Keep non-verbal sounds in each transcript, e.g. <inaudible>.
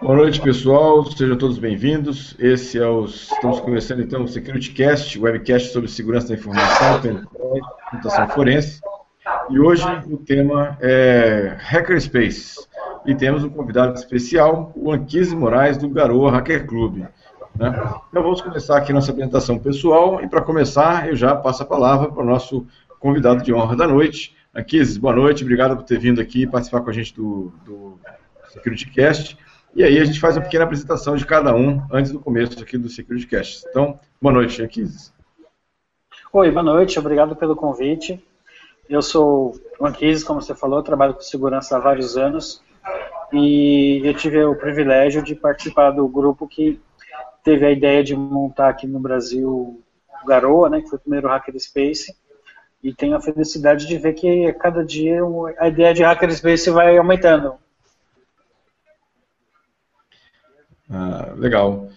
Boa noite, pessoal. Sejam todos bem-vindos. Esse é o estamos começando então o SecurityCast, webcast sobre segurança da informação, computação forense. E hoje o tema é Hackerspace. E temos um convidado especial, o Anquise Moraes do Garoa Hacker Club. Né? Então vamos começar aqui nossa apresentação pessoal e para começar eu já passo a palavra para o nosso convidado de honra da noite. Anquise, boa noite, obrigado por ter vindo aqui participar com a gente do, do SecurityCast. E aí a gente faz uma pequena apresentação de cada um antes do começo aqui do SecurityCast. Então, boa noite, Anquises. Oi, boa noite, obrigado pelo convite. Eu sou o Anquises, como você falou, trabalho com segurança há vários anos e eu tive o privilégio de participar do grupo que teve a ideia de montar aqui no Brasil o Garoa, né, que foi o primeiro Hackerspace, e tenho a felicidade de ver que a cada dia a ideia de Hackerspace vai aumentando. Ah, legal.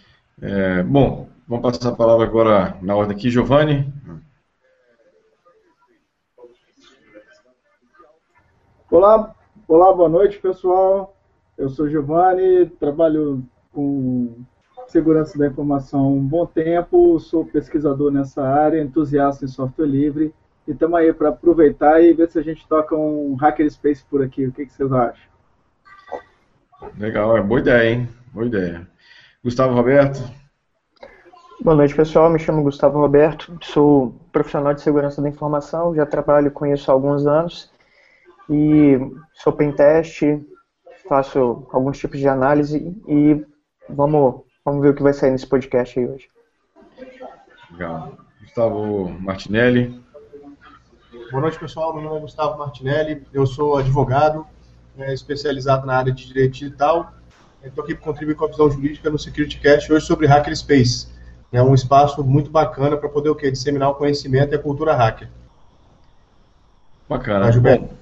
É, bom, vamos passar a palavra agora na ordem aqui, Giovanni. Olá, olá, boa noite, pessoal. Eu sou Giovanni, trabalho com segurança da informação há um bom tempo, sou pesquisador nessa área, entusiasta em software livre e estamos aí para aproveitar e ver se a gente toca um hackerspace por aqui. O que, que vocês acham? Legal, é boa ideia, hein? Boa ideia. Gustavo Roberto. Boa noite, pessoal. Me chamo Gustavo Roberto, sou profissional de segurança da informação, já trabalho com isso há alguns anos e sou pentest, faço alguns tipos de análise e vamos, vamos ver o que vai sair nesse podcast aí hoje. Legal. Gustavo Martinelli. Boa noite, pessoal. Meu nome é Gustavo Martinelli, eu sou advogado, é, especializado na área de direito digital Estou aqui para contribuir com a visão jurídica no SecurityCast hoje sobre Hackerspace. É um espaço muito bacana para poder o quê? disseminar o conhecimento e a cultura hacker. Bacana. Ah, Gilberto. Bom,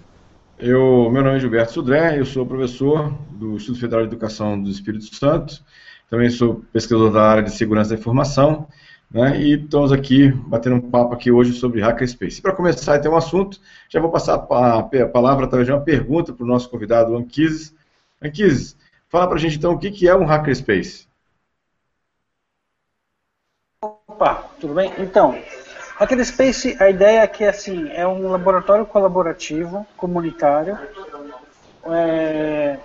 eu, meu nome é Gilberto Sudré, eu sou professor do Instituto Federal de Educação do Espírito Santo, também sou pesquisador da área de segurança da informação, né, e estamos aqui batendo um papo aqui hoje sobre Hackerspace. Para começar a ter um assunto, já vou passar a, a palavra através de uma pergunta para o nosso convidado, Anquises. Anquises, Fala para a gente então o que, que é um hackerspace. Opa, tudo bem? Então, hackerspace, a ideia é que assim, é um laboratório colaborativo, comunitário, é,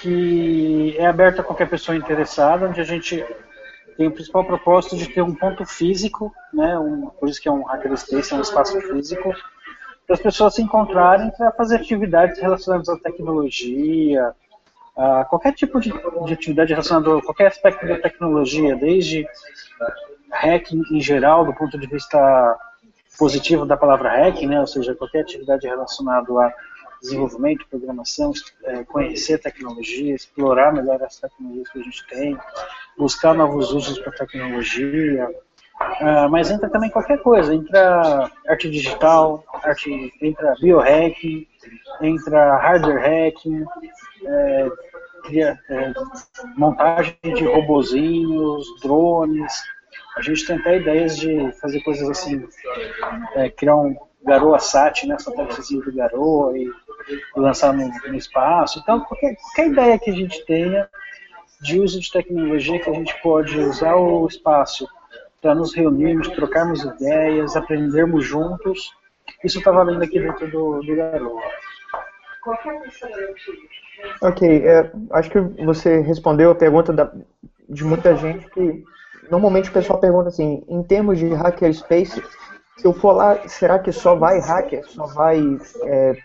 que é aberto a qualquer pessoa interessada, onde a gente tem o principal propósito de ter um ponto físico, né, um, por isso que é um hackerspace, é um espaço físico, para as pessoas se encontrarem para fazer atividades relacionadas à tecnologia, Uh, qualquer tipo de, de, atividade relacionada a qualquer aspecto da tecnologia, desde hacking em geral, do ponto de vista positivo da palavra hacking, né, ou seja, qualquer atividade relacionada a desenvolvimento, programação, é, conhecer tecnologia, explorar melhor as tecnologias que a gente tem, buscar novos usos para a tecnologia, uh, mas entra também qualquer coisa, entra arte digital, arte, entra biohacking, entra hardware hacking, é, cria, é, montagem de robozinhos, drones. A gente tem até ideias de fazer coisas assim, é, criar um Garoa Sat, né, satélitezinho do Garoa e, e lançar no, no, espaço. Então, qualquer, qualquer ideia que a gente tenha de uso de tecnologia que a gente pode usar o espaço para nos reunirmos, trocarmos ideias, aprendermos juntos, isso está valendo aqui dentro do, do Garoa. Ok, é, acho que você respondeu a pergunta da, de muita gente que normalmente o pessoal pergunta assim, em termos de hackerspace, se eu for lá, será que só vai hacker, só vai é,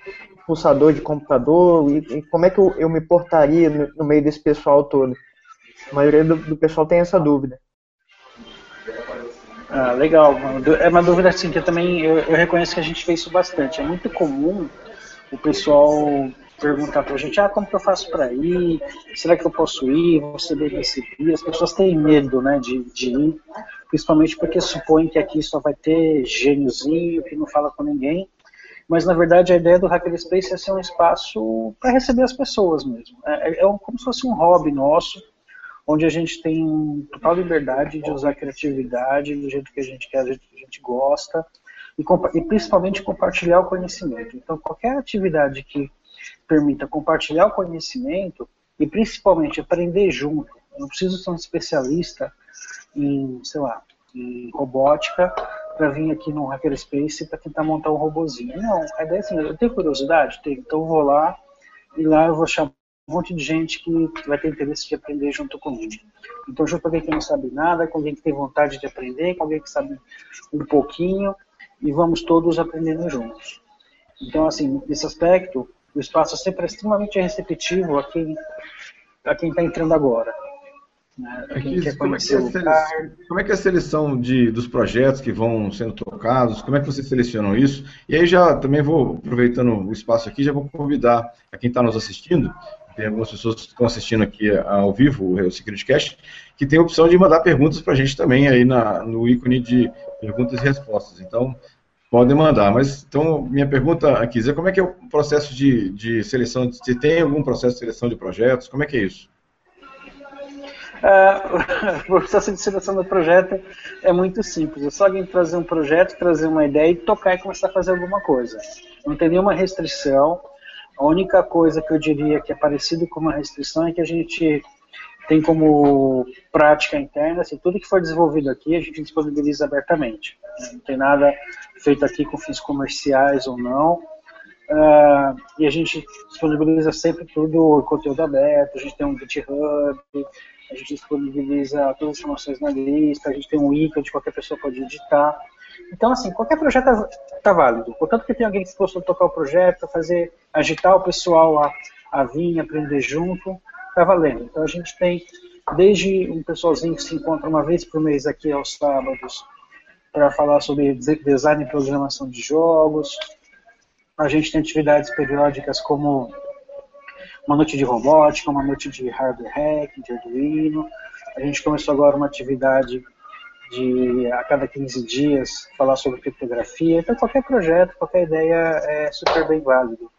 pulsador de computador? E, e, como é que eu, eu me portaria no, no, meio desse pessoal todo? A maioria do, do pessoal tem essa dúvida. Ah, legal. É uma dúvida assim que eu também eu, eu reconheço que a gente fez isso bastante. É muito comum o pessoal perguntar pra gente, ah, como que eu faço para ir? Será que eu posso ir? Ser bem recebido? As pessoas têm medo, né, de, de ir, principalmente porque supõem que aqui só vai ter gêniozinho que não fala com ninguém. Mas na verdade a ideia do Hackerspace é ser um espaço para receber as pessoas mesmo. É, é, é como se fosse um hobby nosso, onde a gente tem total liberdade de usar a criatividade do jeito que a gente quer, do jeito que a gente gosta e, e principalmente compartilhar o conhecimento. Então, qualquer atividade que permita compartilhar o conhecimento, e principalmente aprender junto. Eu não preciso ser um especialista em, sei lá, em robótica para vir aqui no Hackerspace para tentar montar um robozinho. Não, a ideia é assim, eu tenho curiosidade? Tenho, então eu vou lá e lá eu vou chamar um monte de gente que vai ter interesse de aprender junto comigo. Então, junto com alguém que não sabe nada, com alguém que tem vontade de aprender, com alguém que sabe um pouquinho, e vamos todos aprendendo juntos. Então, assim, nesse aspecto, o espaço sempre é extremamente receptivo a quem a quem está entrando agora. Né? Quer como, é que é seleção, como é que é a seleção de, dos projetos que vão sendo tocados? Como é que vocês selecionam isso? E aí já também vou, aproveitando o espaço aqui, já vou convidar a quem está nos assistindo, tem algumas pessoas que estão assistindo aqui ao vivo, o Security Cast, que tem a opção de mandar perguntas para a gente também aí na, no ícone de perguntas e respostas. Então, podem mandar. Mas, então, minha pergunta aqui é como é que é o processo de, de seleção? Se tem algum processo de seleção de projetos? Como é que é isso? Uh, <laughs> o processo de seleção do projeto é muito simples. É só alguém trazer um projeto, trazer uma ideia e tocar e começar a fazer alguma coisa. Não tem nenhuma restrição. A única coisa que eu diria que é parecido com uma restrição é que a gente tem como prática interna, assim, tudo que for desenvolvido aqui a gente disponibiliza abertamente. Não tem nada feito aqui com fins comerciais ou não. Uh, e a gente disponibiliza sempre tudo em conteúdo aberto, a gente tem um GitHub, a gente disponibiliza todas as informações na lista, a gente tem um ícone que qualquer pessoa pode editar. Então, assim, qualquer projeto está tá válido. Portanto, que tem alguém que possa tocar o projeto, fazer, agitar o pessoal a, a vir, aprender junto, está valendo. Então, a gente tem desde um pessoalzinho que se encontra uma vez por mês aqui aos sábados para falar sobre design e programação de jogos. A gente tem atividades periódicas como uma noite de robótica, uma noite de hardware hack, de Arduino. A gente começou agora uma atividade de a cada 15 dias falar sobre criptografia. Então qualquer projeto, qualquer ideia é super bem válido.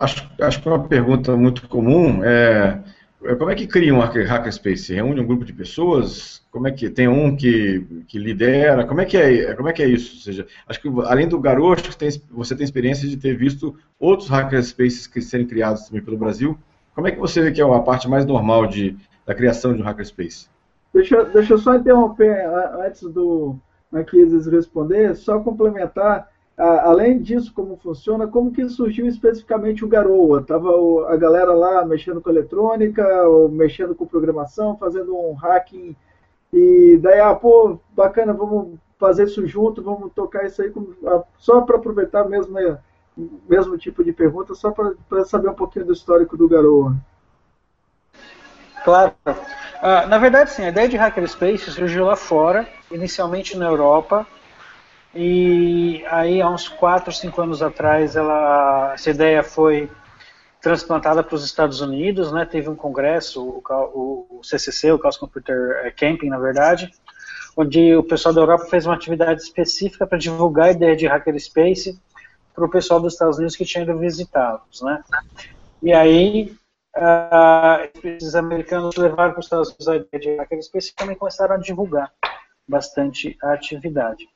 Acho, acho que uma pergunta muito comum é é, como é que cria um hackerspace? Reúne um grupo de pessoas? Como é que tem um que, que lidera? Como é que é, como é que é isso? Ou seja, acho que além do Garoto, você tem experiência de ter visto outros hackerspaces que serem criados também pelo Brasil. Como é que você vê que é a parte mais normal de, da criação de um hackerspace? Deixa, deixa eu só interromper antes do Marquises responder, só complementar além disso, como funciona, como que surgiu especificamente o Garoa? Tava a galera lá mexendo com eletrônica, mexendo com programação, fazendo um hacking, e daí, ah, pô, bacana, vamos fazer isso junto, vamos tocar isso aí, só para aproveitar mesmo, mesmo tipo de pergunta, só para saber um pouquinho do histórico do Garoa. Claro. Uh, na verdade, sim, a ideia de Hackerspace surgiu lá fora, inicialmente na Europa, e aí, há uns 4, 5 anos atrás, ela, essa ideia foi transplantada para os Estados Unidos, né? Teve um congresso, o, o CCC, o Chaos Computer Camping, na verdade, onde o pessoal da Europa fez uma atividade específica para divulgar a ideia de Hackerspace para o pessoal dos Estados Unidos que tinha ido visitá-los, né? E aí, uh, americanos levaram para os Estados Unidos a ideia de Hackerspace e também começaram a divulgar bastante a atividade.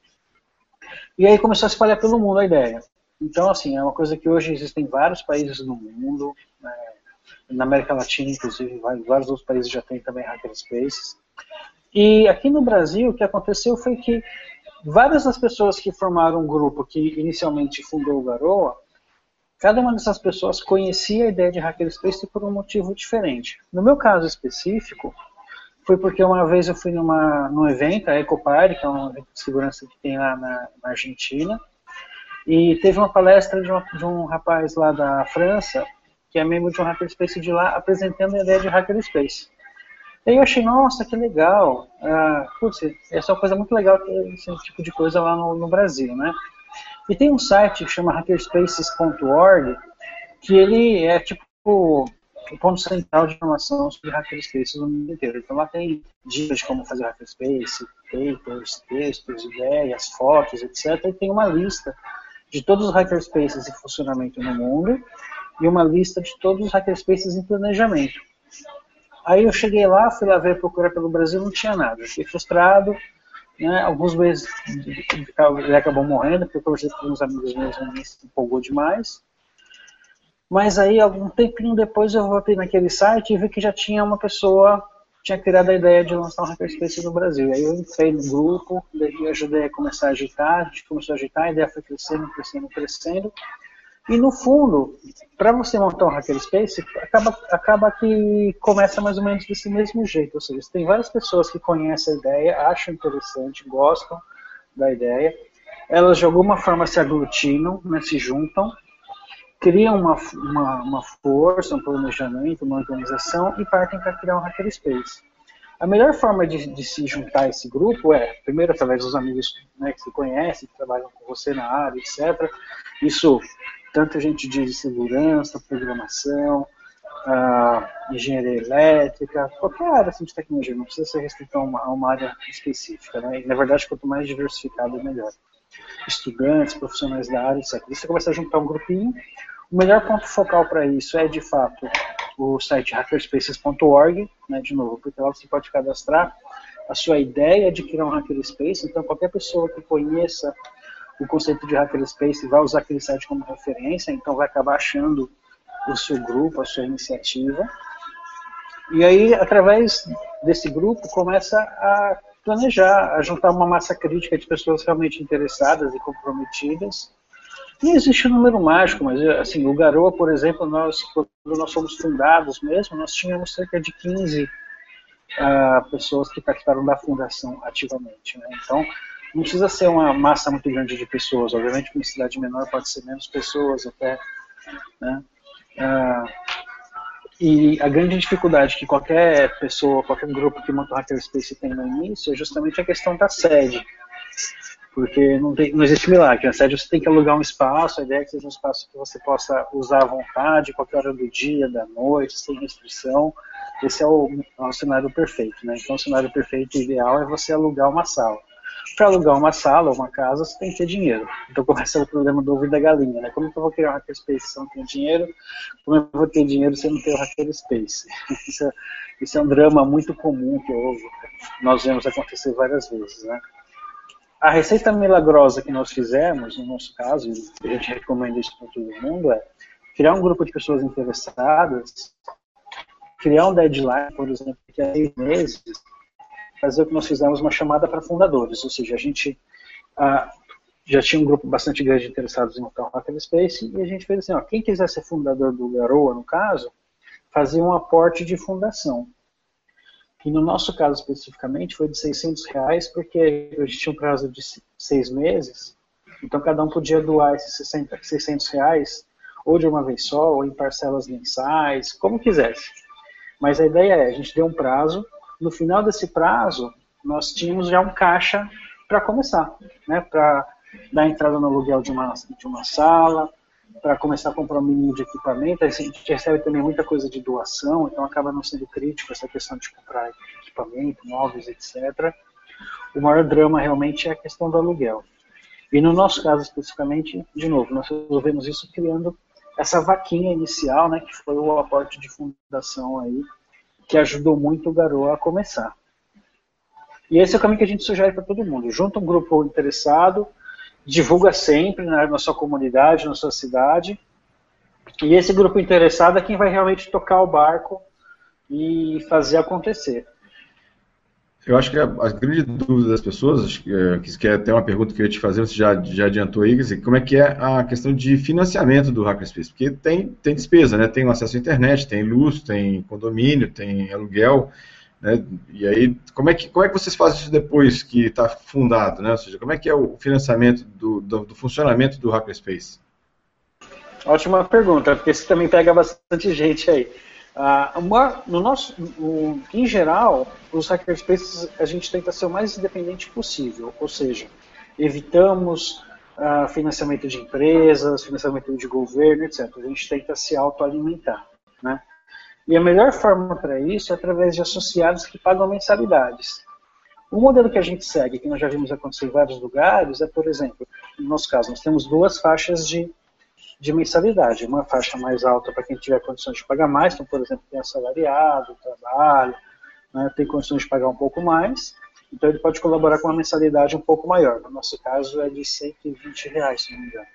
E aí começou a espalhar pelo mundo a ideia. Então, assim, é uma coisa que hoje existem vários países no mundo, né, na América Latina, inclusive, vários outros países já têm também hackerspaces. E aqui no Brasil, o que aconteceu foi que várias das pessoas que formaram um grupo que inicialmente fundou o Garoa, cada uma dessas pessoas conhecia a ideia de hackerspace por um motivo diferente. No meu caso específico, foi porque uma vez eu fui numa, num evento, a Ecopar, que é um evento de segurança que tem lá na, na Argentina, e teve uma palestra de, uma, de, um rapaz lá da França, que é membro de um hackerspace de lá, apresentando a ideia de hackerspace. E aí eu achei, nossa, que legal. Ah, putz, essa é uma coisa muito legal esse tipo de coisa lá no, no Brasil, né? E tem um site que chama hackerspaces.org, que ele é tipo o ponto central de informação sobre hackerspaces no mundo inteiro. Então lá tem dicas de como fazer hackerspace, papers, textos, ideias, fotos, etc. E tem uma lista de todos os hackerspaces em funcionamento no mundo e uma lista de todos os hackerspaces em planejamento. Aí eu cheguei lá, fui lá ver procurar pelo Brasil, não tinha nada. Fiquei frustrado, né? Alguns meses ele acabou morrendo, porque eu conversei com uns amigos meus e se empolgou demais. Mas aí, algum tempinho depois, eu voltei naquele site e vi que já tinha uma pessoa tinha criado a ideia de lançar um hackerspace no Brasil. Aí eu entrei no grupo, daí ajudei a começar a agitar, a gente começou a agitar, a ideia foi crescendo, crescendo, crescendo. E no fundo, para você montar um hackerspace, acaba, acaba que começa mais ou menos desse mesmo jeito. Ou seja, tem várias pessoas que conhecem a ideia, acham interessante, gostam da ideia, elas de alguma forma se aglutinam, né, se juntam, criam uma, uma, uma, força, um planejamento, uma organização e partem para criar um hackerspace. A melhor forma de, de, se juntar a esse grupo é, primeiro, através dos amigos né, que se conhecem, que trabalham com você na área, etc. Isso, tanto gente de segurança, programação, uh, engenharia elétrica, qualquer área assim, de tecnologia, não precisa ser restrito a uma, a uma área específica. Né? E, na verdade, quanto mais diversificado, melhor. Estudantes, profissionais da área, etc. Você começa a juntar um grupinho, o melhor ponto focal para isso é, de fato, o site hackerspaces.org, né, de novo, porque lá você pode cadastrar a sua ideia de criar um hackerspace, então qualquer pessoa que conheça o conceito de hackerspace vai usar aquele site como referência, então vai acabar achando o seu grupo, a sua iniciativa. E aí, através desse grupo, começa a planejar, a juntar uma massa crítica de pessoas realmente interessadas e comprometidas não existe um número mágico, mas assim, o Garoa, por exemplo, nós, quando nós fomos fundados mesmo, nós tínhamos cerca de 15 uh, ah, pessoas que participaram da fundação ativamente. Né? Então, não precisa ser uma massa muito grande de pessoas. Obviamente, uma cidade menor pode ser menos pessoas até. Né? Uh, e a grande dificuldade que qualquer pessoa, qualquer grupo que monta o Hackerspace tem no início é justamente a questão da sede porque não, tem, não existe milagre. Na sede você tem que alugar um espaço, a ideia é que seja um espaço que você possa usar à vontade, qualquer hora do dia, da noite, sem restrição. Esse é o, é o cenário perfeito. Né? Então, o cenário perfeito ideal é você alugar uma sala. Para alugar uma sala, uma casa, você tem que ter dinheiro. Então começa o problema do ovo da galinha. Né? Como que eu vou criar um hackerspace se eu não tenho dinheiro? Como eu vou ter dinheiro se eu não tenho hackerspace? <laughs> Isso é, isso é um drama muito comum que eu, nós vemos acontecer várias vezes. Né? A receita milagrosa que nós fizemos, no nosso caso, e a gente recomenda isso para todo mundo, é criar um grupo de pessoas interessadas, criar um deadline, por exemplo, que é seis meses, fazer o que nós fizemos, uma chamada para fundadores, ou seja, a gente ah, já tinha um grupo bastante grande de interessados em montar um Hackerspace, e a gente fez assim, ó, quem quiser ser fundador do Garoa, no caso, fazia um aporte de fundação que no nosso caso especificamente foi de 600 reais, porque a gente tinha um prazo de seis meses, então cada um podia doar esses 60, 600 reais, ou de uma vez só, ou em parcelas mensais, como quisesse. Mas a ideia é, a gente deu um prazo, no final desse prazo, nós tínhamos já um caixa para começar, né, para dar entrada no aluguel de uma, de uma sala, para começar a comprar um mínimo de equipamento. A gente recebe também muita coisa de doação, então acaba não sendo crítico essa questão de comprar equipamento, móveis, etc. O maior drama realmente é a questão do aluguel. E no nosso caso especificamente, de novo, nós resolvemos isso criando essa vaquinha inicial, né, que foi o aporte de fundação aí, que ajudou muito o Garoa a começar. E esse é o caminho que a gente sugere para todo mundo. Junta um grupo interessado, divulga sempre né, na sua comunidade, na sua cidade. E esse grupo interessado é quem vai realmente tocar o barco e fazer acontecer. Eu acho que a, a grande dúvida das pessoas, que, é, que é até uma pergunta que eu ia te fazer, você já, já adiantou aí, dizer, como é que é a questão de financiamento do Hackerspace? Porque tem, tem despesa, né? Tem acesso à internet, tem luz, tem condomínio, tem aluguel. Né? E aí, como é, que, como é que vocês fazem isso depois que está fundado? Né? Ou seja, como é que é o financiamento do, do, do funcionamento do Hackerspace? Ótima pergunta, porque isso também pega bastante gente aí. Uh, no nosso, um, em geral, os hackerspaces a gente tenta ser o mais independente possível, ou seja, evitamos uh, financiamento de empresas, financiamento de governo, etc. A gente tenta se autoalimentar, né? E a melhor forma para isso é através de associados que pagam mensalidades. O modelo que a gente segue, que nós já vimos acontecer em vários lugares, é, por exemplo, no nosso caso, nós temos duas faixas de, de mensalidade. Uma faixa mais alta para quem tiver condições de pagar mais, então, por exemplo, tem assalariado, trabalho, né, tem condições de pagar um pouco mais, então ele pode colaborar com uma mensalidade um pouco maior. No nosso caso é de 120 reais, se não me engano.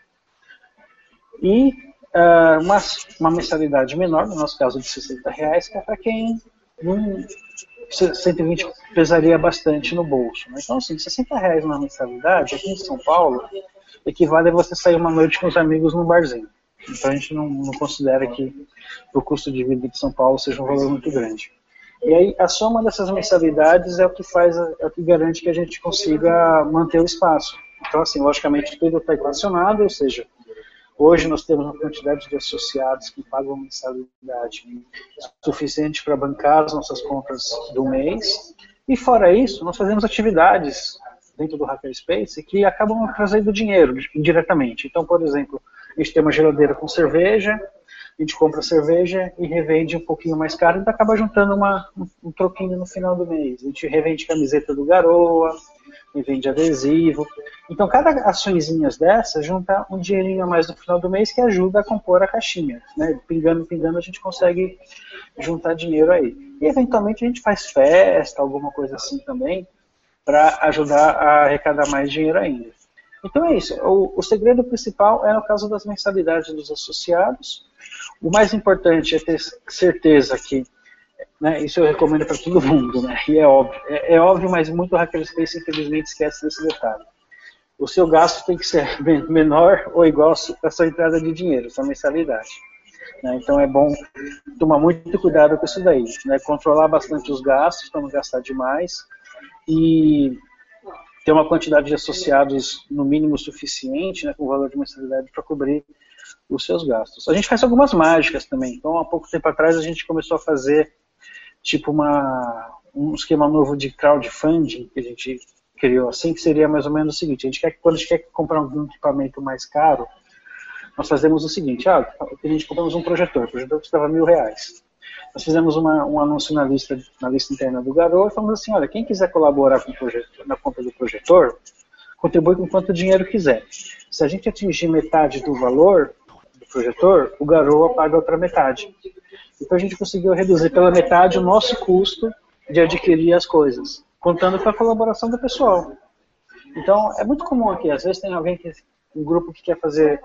E uh, uma, uma mensalidade menor, no nosso caso de 60 reais, que é para quem não, 120 pesaria bastante no bolso. Né? Então, assim, 60 reais na mensalidade, aqui em São Paulo, equivale a você sair uma noite com os amigos num barzinho. Então a gente não, não considera que o custo de vida de São Paulo seja um valor muito grande. E aí a soma dessas mensalidades é o que faz, é o que garante que a gente consiga manter o espaço. Então, assim, logicamente tudo está equacionado, ou seja, hoje nós temos uma quantidade de associados que pagam mensalidade suficiente para bancar as nossas contas do mês. E fora isso, nós fazemos atividades dentro do Hackerspace que acabam trazendo dinheiro indiretamente. Então, por exemplo, a gente tem uma geladeira com cerveja, a gente compra cerveja e revende um pouquinho mais caro e acaba juntando uma, um, um troquinho no final do mês. A gente revende camiseta do Garoa, vende adesivo. Então, cada açõezinhas dessas junta um dinheirinho a mais no final do mês que ajuda a compor a caixinha. Né? Pingando, pingando, a gente consegue juntar dinheiro aí. E, eventualmente, a gente faz festa, alguma coisa assim também, para ajudar a arrecadar mais dinheiro ainda. Então é isso. O, o, segredo principal é no caso das mensalidades dos associados. O mais importante é ter certeza que né, isso eu recomendo para todo mundo, né, e é óbvio. É, é óbvio, mas muito hackerspace infelizmente esquece desse detalhe. O seu gasto tem que ser <laughs> menor ou igual à sua entrada de dinheiro, sua mensalidade. Né, então é bom tomar muito cuidado com isso daí, né, controlar bastante os gastos para não gastar demais e ter uma quantidade de associados no mínimo suficiente, né, com o valor de mensalidade para cobrir os seus gastos. A gente faz algumas mágicas também. Então, há pouco tempo atrás, a gente começou a fazer tipo uma, um esquema novo de crowdfunding que a gente criou assim, que seria mais ou menos o seguinte, a gente quer quando a gente quer comprar um equipamento mais caro, nós fazemos o seguinte, ah, a gente compramos um projetor, o projetor custava mil reais. Nós fizemos uma, um anúncio na lista, na lista interna do Garoto, falamos assim, olha, quem quiser colaborar com o projetor, na compra do projetor, contribui com quanto dinheiro quiser. Se a gente atingir metade do valor do projetor, o Garoa paga outra metade. Então a gente conseguiu reduzir pela metade o nosso custo de adquirir as coisas, contando com a colaboração do pessoal. Então é muito comum aqui, às vezes tem alguém que um grupo que quer fazer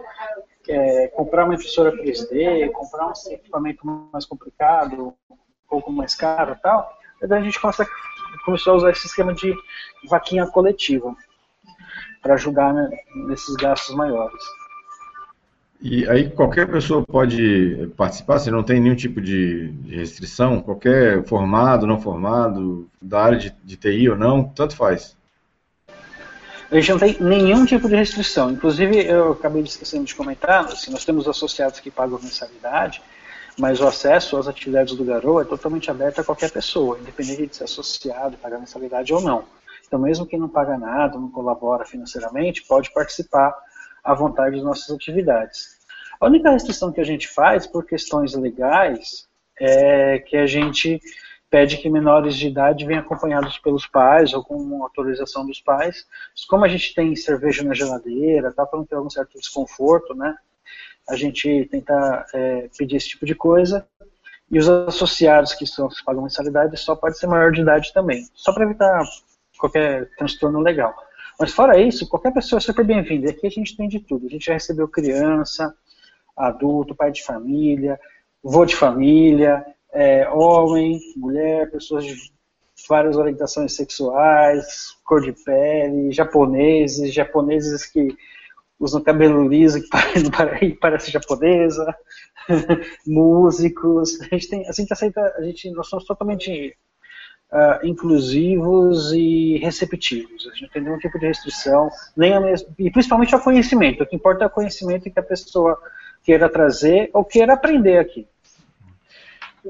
quer comprar uma impressora 3D, comprar um equipamento mais complicado, um pouco mais caro, tal. E daí a gente começa, começou a usar esse esquema de vaquinha coletiva para ajudar né, nesses gastos maiores. E aí qualquer pessoa pode participar, você não tem nenhum tipo de, restrição, qualquer formado, não formado, da área de, de TI ou não, tanto faz. A gente não tem nenhum tipo de restrição. Inclusive, eu acabei esquecendo de comentar, assim, nós temos associados que pagam mensalidade, mas o acesso às atividades do Garoa é totalmente aberto a qualquer pessoa, independente de ser associado, pagar mensalidade ou não. Então, mesmo quem não paga nada, não colabora financeiramente, pode participar à vontade de nossas atividades. A única restrição que a gente faz, por questões legais, é que a gente pede que menores de idade venham acompanhados pelos pais ou com autorização dos pais. Como a gente tem cerveja na geladeira, tá, para não ter algum certo desconforto, né? A gente tenta é, pedir esse tipo de coisa. E os associados que, são, pagam mensalidade só pode ser maior de idade também, só para evitar qualquer transtorno legal. Mas fora isso, qualquer pessoa é super bem-vinda. Aqui a gente tem de tudo. A gente já recebeu criança, adulto, pai de família, vô de família, é, homem, mulher, pessoas de várias orientações sexuais, cor de pele, japoneses, japoneses que usam cabelo liso que <laughs> parece japonesa, <laughs> músicos. A gente tem, a gente aceita, a gente, nós somos totalmente uh, inclusivos e receptivos. A gente não tem nenhum tipo de restrição, nem mesmo, e principalmente ao conhecimento. O que importa é o conhecimento que a pessoa queira trazer ou queira aprender aqui.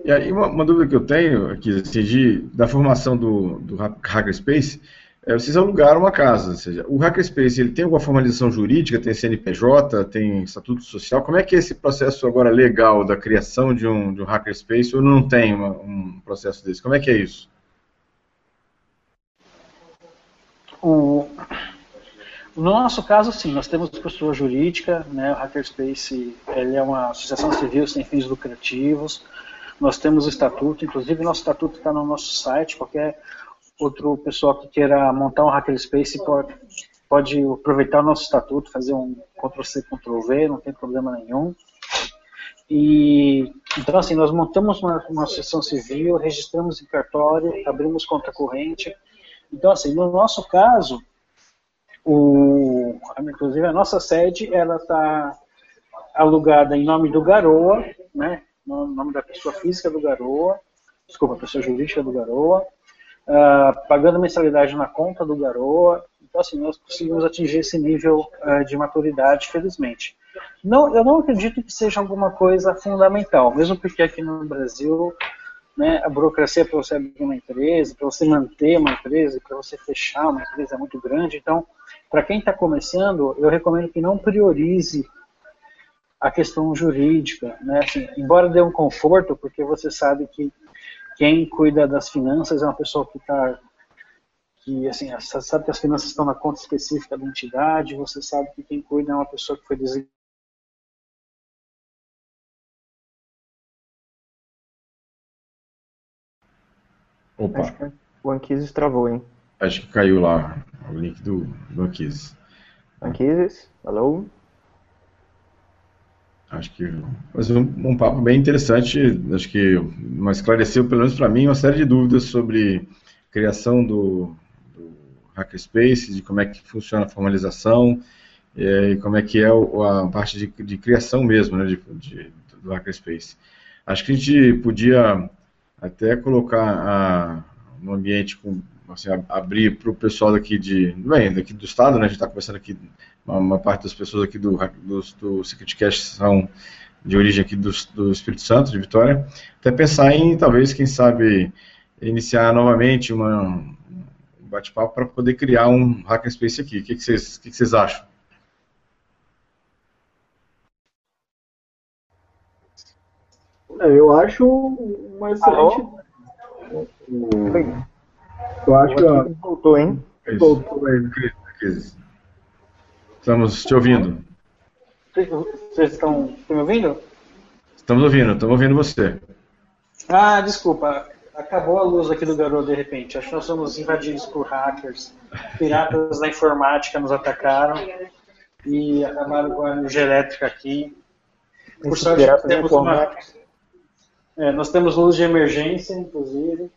E aí uma, uma dúvida que eu tenho aqui, assim, de, da formação do, do Hackerspace, é, vocês alugaram uma casa, ou seja, o Hackerspace ele tem alguma formalização jurídica, tem CNPJ, tem estatuto social, como é que é esse processo agora legal da criação de um, de um Hackerspace ou não tem uma, um processo desse? Como é que é isso? O, no nosso caso, sim, nós temos pessoa jurídica, né, o Hackerspace ele é uma associação civil sem fins lucrativos, nós temos o estatuto, inclusive nosso estatuto está no nosso site, qualquer outro pessoal que queira montar um Hackerspace pode, pode aproveitar o nosso estatuto, fazer um Ctrl-C, Ctrl-V, não tem problema nenhum. E então assim nós montamos uma, uma associação civil, registramos em cartório, abrimos conta corrente. Então assim no nosso caso, o, inclusive a nossa sede ela está alugada em nome do Garoa, né? No nome da pessoa física do Garoa, desculpa, pessoa jurídica do Garoa, uh, pagando mensalidade na conta do Garoa. Então, assim, nós conseguimos atingir esse nível uh, de maturidade, felizmente. Não, eu não acredito que seja alguma coisa fundamental, mesmo porque aqui no Brasil, né, a burocracia para você abrir uma empresa, para você manter uma empresa, para você fechar uma empresa é muito grande. Então, para quem está começando, eu recomendo que não priorize a questão jurídica, né? Assim, embora dê um conforto, porque você sabe que quem cuida das finanças é uma pessoa que está que assim sabe que as finanças estão na conta específica da entidade, você sabe que quem cuida é uma pessoa que foi Opa. Acho que o Anquises travou, hein? Acho que caiu lá o link do, do Anquises. Anquises, alô? Acho que mas um, um papo bem interessante, acho que mas esclareceu, pelo menos para mim, uma série de dúvidas sobre criação do, do Hackerspace, de como é que funciona a formalização é, e como é que é a parte de, de criação mesmo né, de, de, do Hackerspace. Acho que a gente podia até colocar a, no ambiente com assim, abrir para o pessoal daqui de bem, daqui do estado, né? A gente está conversando aqui uma, uma, parte das pessoas aqui do, do, do Secret Cash são de origem aqui do, do Espírito Santo, de Vitória, até pensar em, talvez, quem sabe, iniciar novamente uma, um bate-papo para poder criar um Hackerspace aqui. O que, que, vocês, que, que vocês acham? Eu acho uma excelente. Eu acho que. Voltou, hein? Voltou aí. Estamos te ouvindo. Vocês estão, me ouvindo? Estamos ouvindo, estamos ouvindo você. Ah, desculpa. Acabou a luz aqui do garoto de repente. Acho que nós somos invadidos por hackers. Piratas da informática nos atacaram e acabaram com a energia elétrica aqui. Por sorte, temos uma... é, nós temos luz de emergência, inclusive.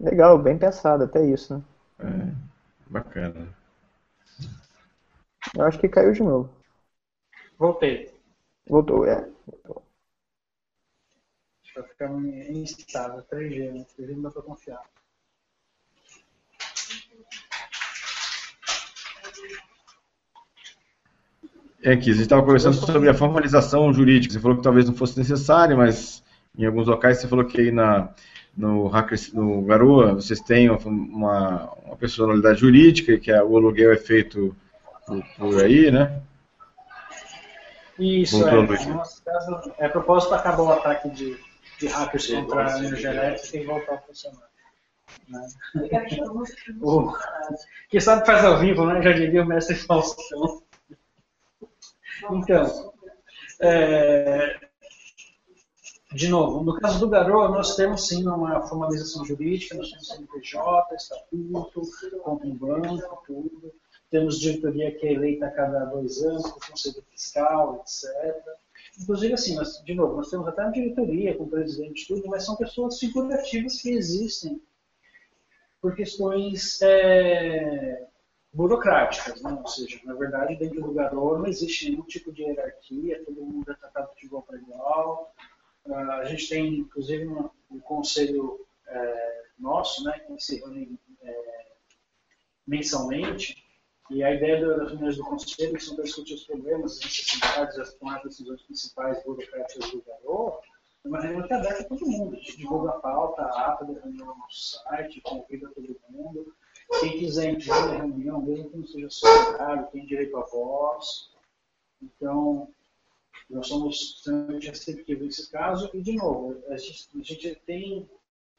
Legal, bem pensado, até isso, né? É. Bacana. Eu acho que caiu de novo. Voltei. Voltou, é. Voltou. Acho que vai ficar instável. 3G, né? 3G não dá pra confiar. É, que a gente estava conversando sobre a formalização jurídica. Você falou que talvez não fosse necessário, mas em alguns locais você falou que aí na, no, Hackers, no Garoa, vocês têm uma, uma personalidade jurídica, que é, o aluguel é feito por, por aí, né? Isso, é. No nosso caso, é propósito acabar o ataque de, de hackers contra a energia elétrica e voltar a funcionar. Né? <laughs> quem sabe faz ao vivo, né? Já diria o mestre Faustão. Então, é, de novo, no caso do Garoa, nós temos sim uma formalização jurídica, nós temos CNPJ, estatuto, conta em banco, tudo. Temos diretoria que é eleita a cada dois anos, com conselho fiscal, etc. Inclusive, assim, nós, de novo, nós temos até uma diretoria com o presidente tudo, mas são pessoas figurativas que existem por questões é, burocráticas, né? ou seja, na verdade, dentro do Garoa não existe nenhum tipo de hierarquia, todo mundo é tratado de igual para igual, ah, a gente tem, inclusive, um, um conselho é, nosso, né, que se reúne é, mensalmente, e a ideia das reuniões do conselho são para discutir os problemas, as necessidades, as tomar decisões principais burocráticas do garoto, é uma reunião que é aberta a todo mundo. A gente divulga a pauta, a ata da reunião no nosso site, convida todo mundo. Quem quiser entrar na reunião, mesmo que não seja solidário, tem direito a voz. Então, nós somos extremamente receptivos nesse caso, e, de novo, a gente, a gente tem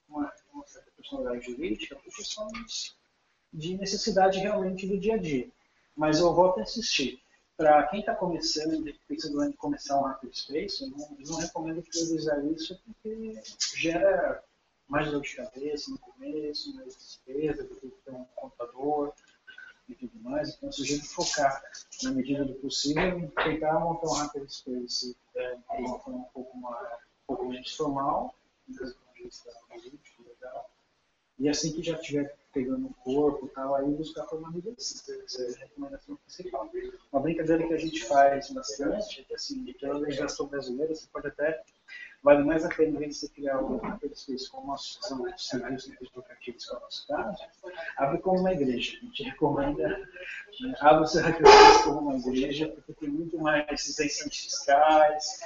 uma, uma, certa personalidade jurídica por questões de necessidade realmente do dia a dia. Mas eu volto a insistir. Para quem está começando, pensando em começar um Hackerspace, eu não, eu não recomendo priorizar isso porque gera mais dor de cabeça no começo, mais despesa, porque tem um computador. e tudo mais, então eu sugiro focar, na medida do possível, tentar montar um hackerspace é, de uma forma um pouco, mais, um pouco menos formal, de legal, e assim que já estiver pegando o corpo e tal, aí buscar formalização, essa é a recomendação principal. Uma brincadeira que a gente faz bastante é assim, pela legislação brasileira, você pode até vale mais a pena, de você criar um hackerspace como nós somos serviços educativos, que é o nosso caso, abre como uma igreja. A gente recomenda, né, abre o seu hackerspace como uma igreja, porque tem muito mais isenções fiscais,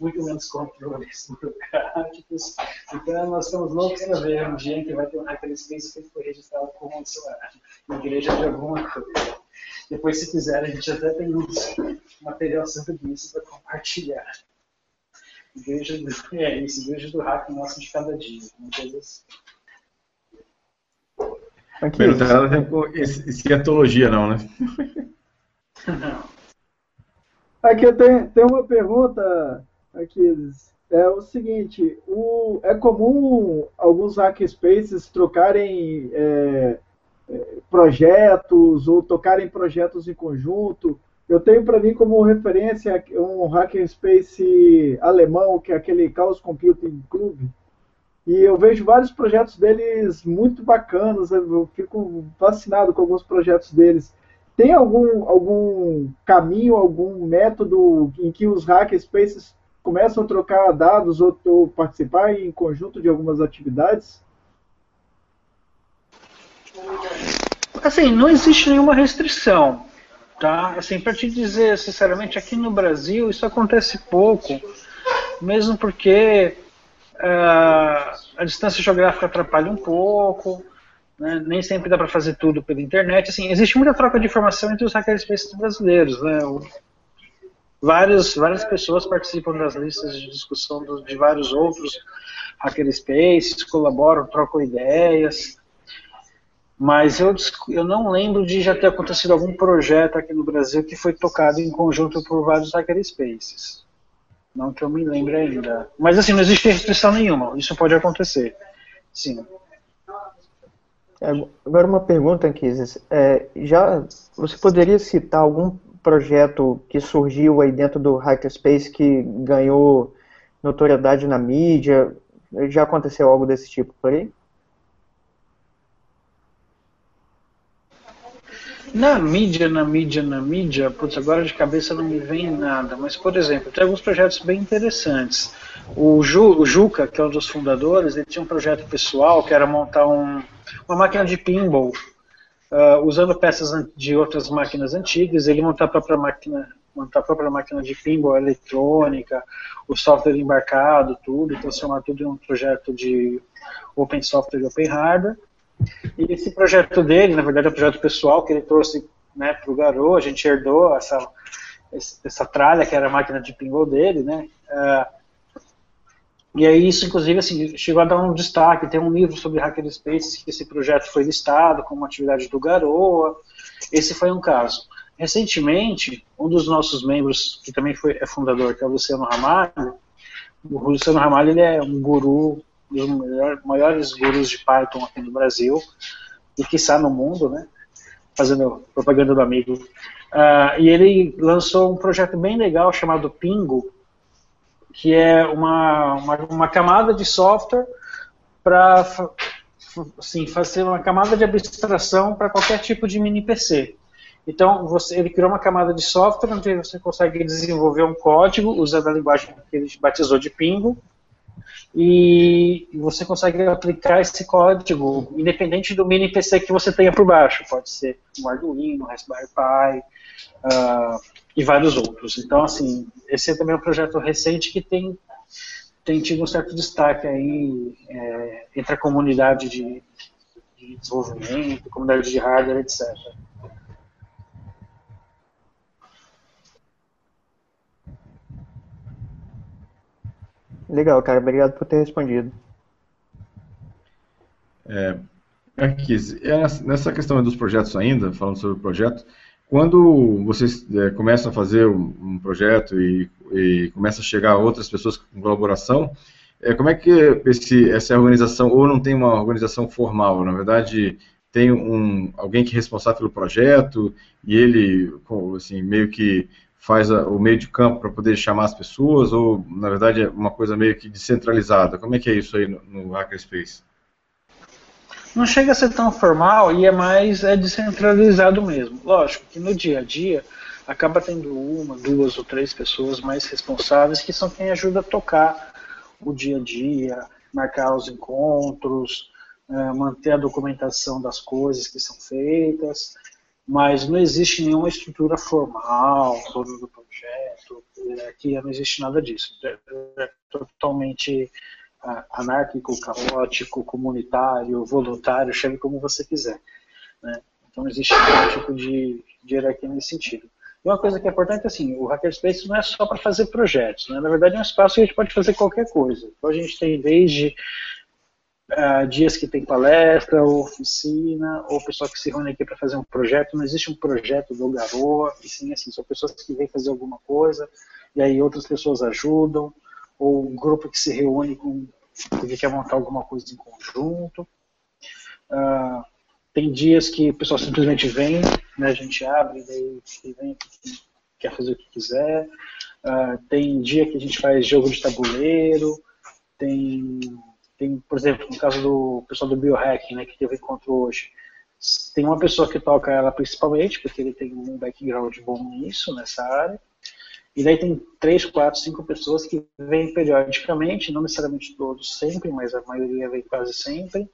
muito menos controles burocráticos. Então, nós estamos loucos para ver um dia que vai ter um hackerspace que foi registrado como uma igreja de alguma coisa. Depois, se quiser, a gente até tem um material sobre isso para compartilhar. Igreja do, <laughs> é isso, igreja do hack nosso de cada dia. Uma coisa assim. Aqui. Não tem nada a ver com esquiatologia, não, né? Não. <laughs> Aqui tem, tem uma pergunta, aqui. É o seguinte, o, é comum alguns hackerspaces trocarem é, é, projetos ou tocarem projetos em conjunto eu tenho para mim como referência um hackerspace alemão, que é aquele Chaos Computing Club. E eu vejo vários projetos deles muito bacanas, eu fico fascinado com alguns projetos deles. Tem algum, algum caminho, algum método em que os hackerspaces começam a trocar dados ou, ou participar em conjunto de algumas atividades? Assim, não existe nenhuma restrição. Tá? Assim, para te dizer sinceramente, aqui no Brasil isso acontece pouco, mesmo porque uh, a distância geográfica atrapalha um pouco, né? nem sempre dá para fazer tudo pela internet. Assim, existe muita troca de informação entre os hackerspaces brasileiros. Né? O, várias, várias pessoas participam das listas de discussão do, de vários outros hackerspaces, colaboram, trocam ideias. Mas eu, eu não lembro de já ter acontecido algum projeto aqui no Brasil que foi tocado em conjunto por vários hackerspaces. Não que eu me lembre ainda. Mas assim, não existe restrição nenhuma. Isso pode acontecer. Sim. É, agora uma pergunta, aqui. É, já você poderia citar algum projeto que surgiu aí dentro do hackerspace que ganhou notoriedade na mídia? Já aconteceu algo desse tipo por aí? Na mídia, na mídia, na mídia, putz, agora de cabeça não me vem nada, mas por exemplo, tem alguns projetos bem interessantes. O, Ju, o Juca, que é um dos fundadores, ele tinha um projeto pessoal que era montar um, uma máquina de pinball, uh, usando peças de outras máquinas antigas, ele montar a própria máquina, montar a própria máquina de pinball eletrônica, o software embarcado, tudo, transformar tudo em um projeto de open software e open hardware. E esse projeto dele, na verdade, é um projeto pessoal que ele trouxe né, para o Garou, a gente herdou essa, essa tralha que era a máquina de pinball dele, né? Uh, e aí isso, inclusive, assim, chegou a dar um destaque. Tem um livro sobre hackerspaces que esse projeto foi listado como atividade do Garoa. Esse foi um caso. Recentemente, um dos nossos membros, que também foi, é fundador, que é o Luciano Ramalho, o Luciano Ramalho ele é um guru dos maiores gurus de Python aqui no Brasil e está no mundo, né? Fazendo propaganda do amigo. Uh, e ele lançou um projeto bem legal chamado Pingo, que é uma, uma, uma camada de software para assim, fazer uma camada de abstração para qualquer tipo de mini PC. Então, você, ele criou uma camada de software onde você consegue desenvolver um código usando a linguagem que ele batizou de Pingo, e você consegue aplicar esse código independente do mini PC que você tenha por baixo. Pode ser um Arduino, um Raspberry Pi uh, e vários outros. Então, assim, esse é também um projeto recente que tem, tem tido um certo destaque aí é, entre a comunidade de, de desenvolvimento, comunidade de hardware, etc. Legal, cara. Obrigado por ter respondido. É, aqui, é nessa questão dos projetos ainda, falando sobre o projeto, quando vocês é, começam a fazer um, um projeto e, e começam a chegar outras pessoas com colaboração, é, como é que esse, essa organização, ou não tem uma organização formal, na verdade, tem um, alguém que é responsável pelo projeto e ele, assim, meio que faz a, o meio de campo para poder chamar as pessoas, ou, na verdade, é uma coisa meio que descentralizada? Como é que é isso aí no, no Hackerspace? Não chega a ser tão formal e é mais é descentralizado mesmo. Lógico que no dia a dia acaba tendo uma, duas ou três pessoas mais responsáveis que são quem ajuda a tocar o dia a dia, marcar os encontros, é, manter a documentação das coisas que são feitas, mas não existe nenhuma estrutura formal todo do projeto, aqui não existe nada disso. É, é totalmente é, anárquico, caótico, comunitário, voluntário, chame como você quiser. Né? Então não existe nenhum tipo de, de hierarquia nesse sentido. E uma coisa que é importante, assim, o Hackerspace não é só para fazer projetos, né? na verdade é um espaço que a gente pode fazer qualquer coisa. Então a gente tem desde uh, dias que tem palestra, ou oficina, ou pessoal que se reúne aqui para fazer um projeto. Não existe um projeto do Garoa, e sim, assim, são pessoas que vêm fazer alguma coisa, e aí outras pessoas ajudam, ou um grupo que se reúne com porque quer montar alguma coisa em conjunto. Uh, tem dias que o pessoal simplesmente vem, né, a gente abre, daí vem, quer fazer o que quiser. Uh, tem dia que a gente faz jogo de tabuleiro, tem tem, por exemplo, no caso do pessoal do biohacking, né, que teve encontro hoje, tem uma pessoa que toca ela principalmente, porque ele tem um background bom nisso, nessa área, e daí tem três, quatro, cinco pessoas que vêm periodicamente, não necessariamente todos sempre, mas a maioria vem quase sempre.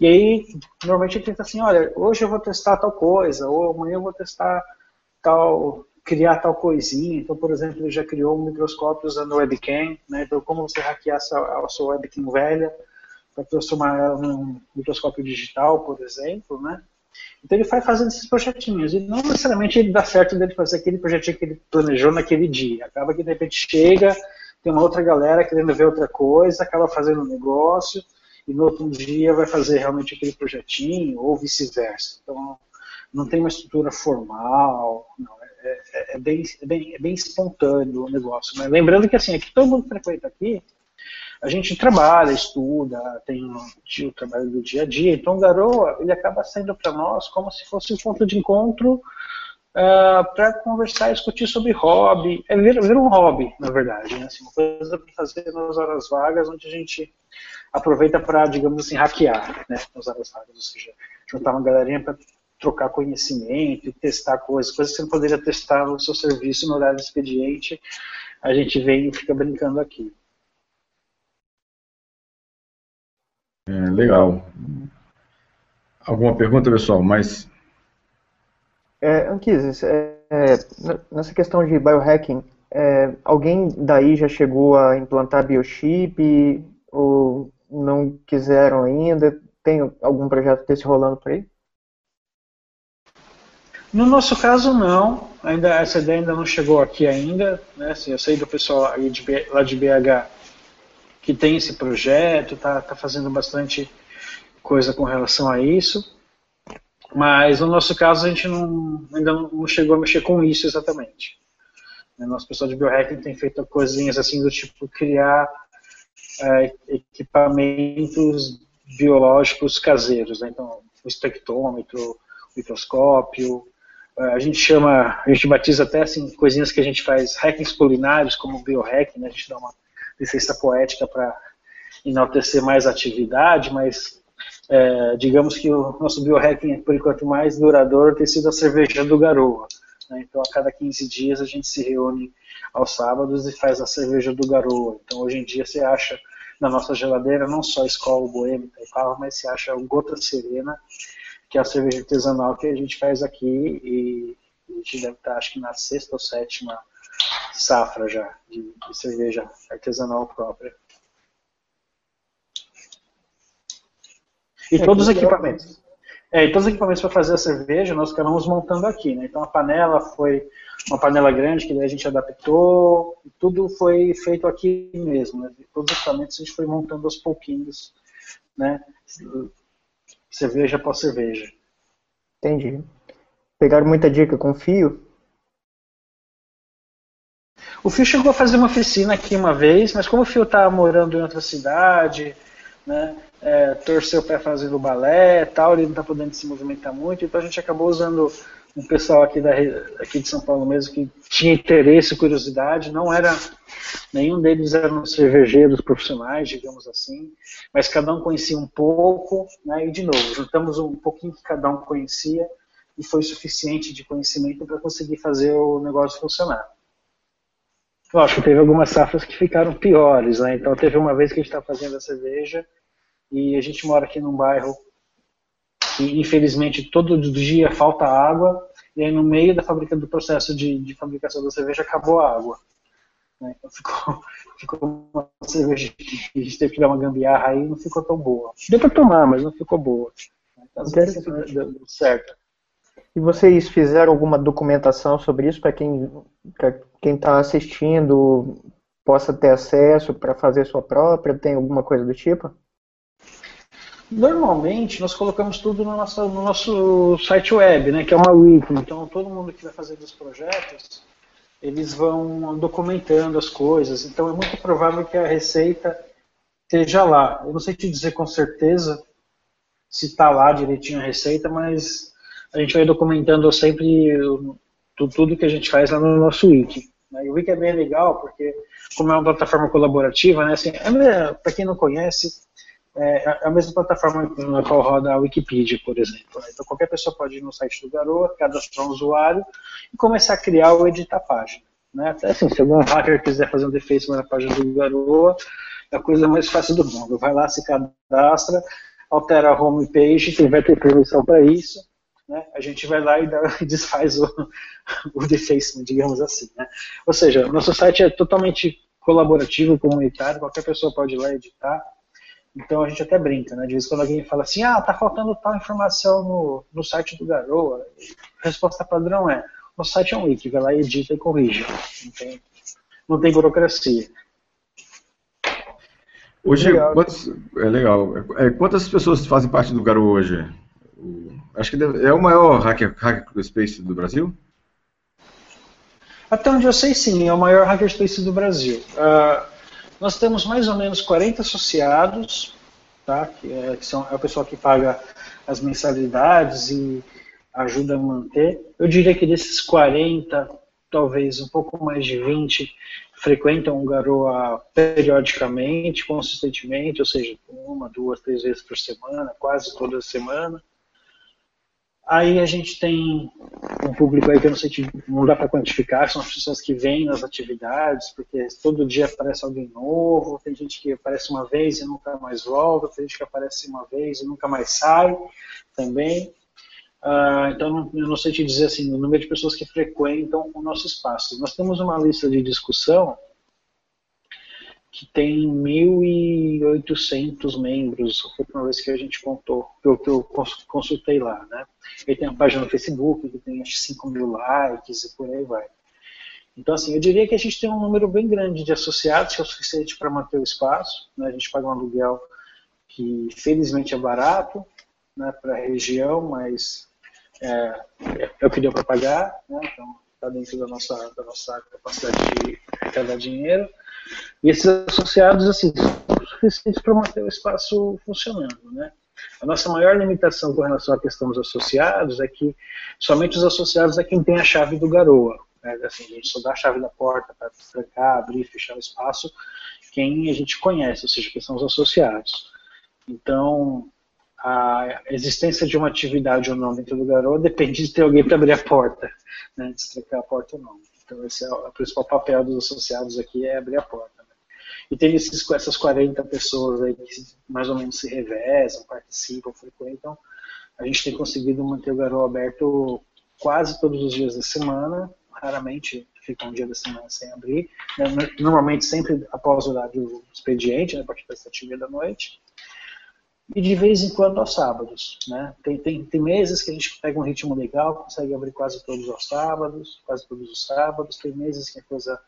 E aí, normalmente ele tenta assim, olha, hoje eu vou testar tal coisa, ou amanhã eu vou testar tal, criar tal coisinha. Então, por exemplo, ele já criou um microscópio usando webcam, né? Então, como você hackear a sua webcam velha para transformar ela num microscópio digital, por exemplo, né? Então ele vai fazendo esses projetinhos e não necessariamente ele dá certo dele fazer aquele projetinho que ele planejou naquele dia. Acaba que de repente chega, tem uma outra galera querendo ver outra coisa, acaba fazendo um negócio e no outro dia vai fazer realmente aquele projetinho ou vice-versa. Então não tem uma estrutura formal, não, é, é, é, bem, é, bem, é bem espontâneo o negócio. Né? Lembrando que assim, aqui todo mundo frequenta aqui, a gente trabalha, estuda, tem o, trabalho do dia a dia, então o Garoa ele acaba sendo para nós como se fosse um ponto de encontro uh, para conversar discutir sobre hobby. É ver, ver um hobby, na verdade, né? assim, uma coisa para fazer nas horas vagas, onde a gente aproveita para, digamos assim, hackear né, nas horas vagas, ou seja, juntar uma galerinha para trocar conhecimento, testar coisas, coisas que você não poderia testar no seu serviço no horário de expediente, a gente vem e fica brincando aqui. É, legal. Alguma pergunta, pessoal? Mas é, Anquises, é, é, nessa questão de biohacking, é, alguém daí já chegou a implantar biochip ou não quiseram ainda? Tem algum projeto desse rolando por aí? No nosso caso, não. Ainda, essa ideia ainda não chegou aqui ainda. Né? Assim, eu sei do pessoal de, lá de BH que tem esse projeto, está tá fazendo bastante coisa com relação a isso. Mas no nosso caso, a gente não, ainda não chegou a mexer com isso exatamente. O nosso pessoal de biohacking tem feito coisinhas assim do tipo criar é, equipamentos biológicos caseiros. Né? Então, o espectrômetro, o microscópio, a gente chama, a gente batiza até assim coisinhas que a gente faz hackings culinários, como biohacking, né? a gente dá uma licença poética para enaltecer mais a atividade, mas é, digamos que o nosso biohacking, por enquanto, mais duradouro tem sido a cerveja do Garoa. Né? Então, a cada 15 dias a gente se reúne aos sábados e faz a cerveja do Garoa. Então, hoje em dia você acha na nossa geladeira não só Skol, Boêmia e Taipava, mas você acha o Gota Serena, que é a cerveja artesanal que a gente faz aqui e a gente deve estar, acho que na sexta ou sétima safra já de, de cerveja artesanal própria. E é, todos os equipamentos. É, e todos os equipamentos para fazer a cerveja nós acabamos montando aqui, né? Então a panela foi uma panela grande que daí a gente adaptou, tudo foi feito aqui mesmo, né? Todos os equipamentos a gente foi montando aos pouquinhos, né? Cerveja após cerveja. Entendi. Pegaram muita dica com fio? O Fio chegou a fazer uma oficina aqui uma vez, mas como o Fio está morando em outra cidade, né? É, torceu o pé fazendo balé tal, ele não está podendo se movimentar muito, então a gente acabou usando um pessoal aqui, da, aqui de São Paulo mesmo que tinha interesse curiosidade, não era, nenhum deles eram cervejeiros profissionais, digamos assim, mas cada um conhecia um pouco, né, e de novo, juntamos um pouquinho que cada um conhecia e foi suficiente de conhecimento para conseguir fazer o negócio funcionar. Lógico, teve algumas safras que ficaram piores, né? Então teve uma vez que a gente está fazendo a cerveja e a gente mora aqui num bairro que infelizmente todo dia falta água e aí no meio da fábrica do processo de, de fabricação da cerveja acabou a água. Né? Então ficou, <laughs> ficou uma cerveja que a gente teve que dar uma gambiarra aí e não ficou tão boa. Deu para tomar, mas não ficou boa. Então, deu, deu certo. E vocês fizeram alguma documentação sobre isso para quem quem está assistindo possa ter acesso para fazer sua própria? Tem alguma coisa do tipo? Normalmente nós colocamos tudo no nosso, no nosso site web, né, que é uma wiki. Então todo mundo que vai fazer os projetos, eles vão documentando as coisas. Então é muito provável que a receita esteja lá. Eu não sei te dizer com certeza se está lá direitinho a receita, mas a gente vai documentando sempre tudo que a gente faz lá no nosso wiki. Né? E o wiki é bem legal porque como é uma plataforma colaborativa, né, assim, é, para quem não conhece, é, é a mesma plataforma na qual roda a Wikipedia, por exemplo. Então qualquer pessoa pode ir no site do Garoa, cadastrar um usuário e começar a criar ou editar a página. Né? Até assim, se algum hacker quiser fazer um defeito na página do Garoa, é a coisa mais fácil do mundo. Vai lá, se cadastra, altera a homepage, quem vai ter permissão para isso, né? a gente vai lá e, dá, <laughs> desfaz o, o defacement, digamos assim. Né? Ou seja, nosso site é totalmente colaborativo, comunitário, qualquer pessoa pode ir lá editar, então a gente até brinca, né? De vez em quando alguém fala assim, ah, tá faltando tal informação no, no site do Garoa. A resposta padrão é, o site é um wiki, vai lá, edita e corrige. Não tem, não tem burocracia. Hoje, legal. Quantos, é legal. É, quantas pessoas fazem parte do Garoa hoje? Acho que deve, é o maior hacker, hackerspace do Brasil? Até onde eu sei, sim, é o maior hackerspace do Brasil. Uh, nós temos mais ou menos 40 associados, tá? que, é, que são, é o pessoal que paga as mensalidades e ajuda a manter. Eu diria que desses 40, talvez um pouco mais de 20 frequentam o Garoa periodicamente, consistentemente, ou seja, uma, duas, três vezes por semana, quase toda semana. Aí a gente tem um público aí que eu não sei, não dá para quantificar, são as pessoas que vêm nas atividades, porque todo dia aparece alguém novo, tem gente que aparece uma vez e nunca mais volta, tem gente que aparece uma vez e nunca mais sai também. Uh, então, eu não sei te dizer assim, o número de pessoas que frequentam o nosso espaço. Nós temos uma lista de discussão que tem 1.800 membros, foi a última vez que a gente contou, que eu, que eu consultei lá, né? Ele tem uma página no Facebook que tem acho 5 mil likes e por aí vai. Então, assim, eu diria que a gente tem um número bem grande de associados, que é o suficiente para manter o espaço. Né? A gente paga um aluguel que, felizmente, é barato né, para a região, mas é, é, o que deu para pagar. Né? Então, está dentro da nossa, da nossa capacidade de arrecadar dinheiro. E esses associados, assim, são suficientes para manter o espaço funcionando, né? A nossa maior limitação com relação à questão dos associados é que somente os associados é quem tem a chave do garoa. Né? Assim, a gente só dá a chave da porta para trancar, abrir, fechar o espaço, quem a gente conhece, ou seja, que são os associados. Então, a existência de uma atividade ou não dentro do garoa depende de ter alguém para abrir a porta, né? de trancar a porta ou não. Então, esse é o principal papel dos associados aqui, é abrir a porta. Né? E tem esses, essas 40 pessoas aí que mais ou menos se revezam, participam, frequentam. A gente tem conseguido manter o Garou aberto quase todos os dias da semana, raramente fica um dia da semana sem abrir. Né? Normalmente sempre após o horário do expediente, né, a partir das sete da noite e de vez em quando aos sábados. Né? Tem, tem, tem meses que a gente pega um ritmo legal, consegue abrir quase todos os sábados, quase todos os sábados, tem meses que a coisa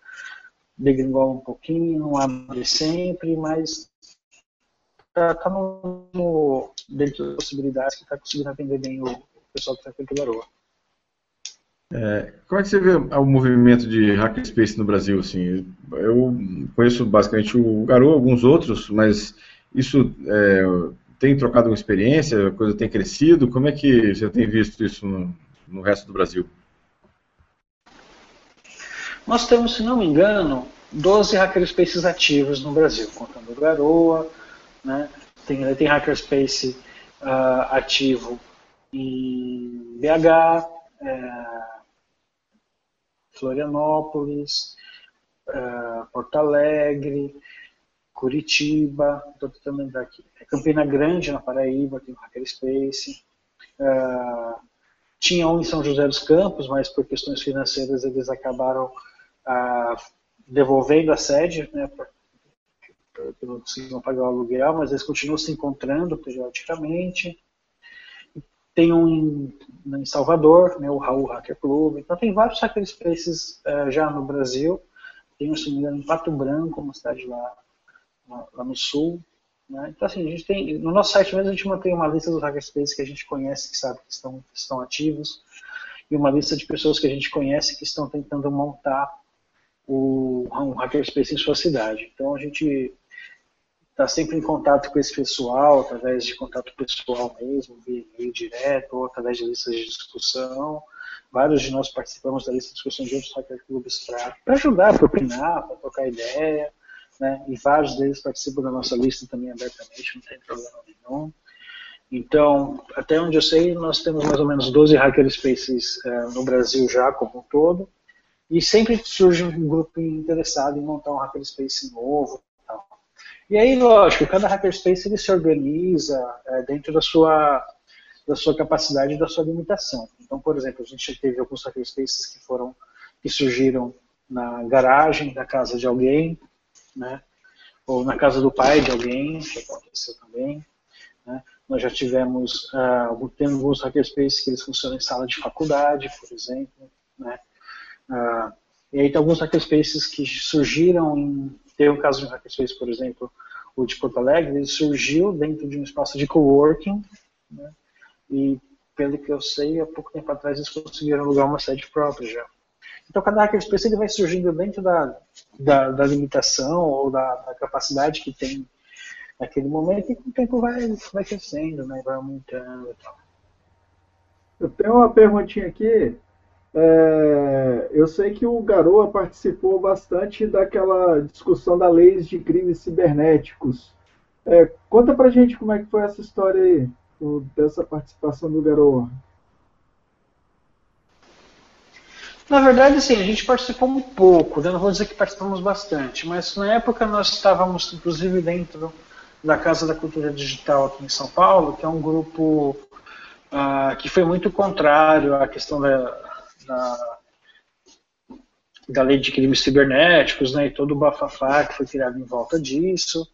degringola um pouquinho, não abre sempre, mas está tá no, no, dentro das possibilidades que está conseguindo atender bem o, pessoal que está aqui no Garoa. É, como é que você vê o movimento de hackerspace no Brasil? Assim, eu conheço basicamente o Garoa, alguns outros, mas Isso é, tem trocado uma experiência, a coisa tem crescido? Como é que você tem visto isso no, no resto do Brasil? Nós temos, se não me engano, 12 hackerspaces ativos no Brasil, contando o Garoa, né? tem, tem hackerspace uh, ativo em BH, é, Florianópolis, é, Porto Alegre, Curitiba, estou tentando lembrar aqui, é Campina Grande, na Paraíba, tem um hackerspace, é, tinha um em São José dos Campos, mas por questões financeiras eles acabaram ah, devolvendo a sede, né, porque não conseguiam pagar o aluguel, mas eles continuam se encontrando periodicamente. Tem um em, em Salvador, né, o Raul Hacker Club. Então tem vários hackerspaces uh, já no Brasil. Tem um, se não em Pato Branco, uma cidade lá, lá no sul. Né? Então assim, a gente tem, no nosso site mesmo a gente mantém uma lista dos hackerspaces que a gente conhece, que sabe que estão, que estão ativos, e uma lista de pessoas que a gente conhece que estão tentando montar o, um hackerspace em sua cidade. Então a gente está sempre em contato com esse pessoal, através de contato pessoal mesmo, via e-mail direto, ou através de listas de discussão. Vários de nós participamos da lista de discussão de outros hacker para ajudar, para opinar, para trocar ideia. Né? E vários deles participam da nossa lista também abertamente, não tem problema nenhum. Então, até onde eu sei, nós temos mais ou menos 12 hackerspaces uh, no Brasil já, como um todo. E sempre surge um grupo interessado em montar um hackerspace novo, e aí, lógico, cada hackerspace ele se organiza é, dentro da sua, da sua capacidade e da sua limitação. Então, por exemplo, a gente teve alguns hackerspaces que foram que surgiram na garagem da casa de alguém, né? ou na casa do pai de alguém, que aconteceu também. Né? Nós já tivemos uh, tem alguns hackerspaces que eles funcionam em sala de faculdade, por exemplo. Né? Uh, e aí tem alguns hackerspaces que surgiram em tem o caso de um hackerspace, por exemplo, o de Porto Alegre, ele surgiu dentro de um espaço de coworking, né? e pelo que eu sei, há pouco tempo atrás eles conseguiram alugar uma sede própria já. Então cada hackerspace ele vai surgindo dentro da, da, da limitação ou da, da, capacidade que tem naquele momento e com o tempo vai, vai crescendo, né? vai aumentando e tal. Eu tenho uma perguntinha aqui é, eu sei que o Garoa participou bastante daquela discussão da lei de crimes cibernéticos. É, conta pra gente como é que foi essa história aí, dessa participação do Garoa. Na verdade, sim, a gente participou um pouco, né? não vou dizer que participamos bastante, mas na época nós estávamos, inclusive, dentro da Casa da Cultura Digital aqui em São Paulo, que é um grupo uh, que foi muito contrário à questão da, da, da lei de crimes cibernéticos, né, e todo o bafafá que foi criado em volta disso.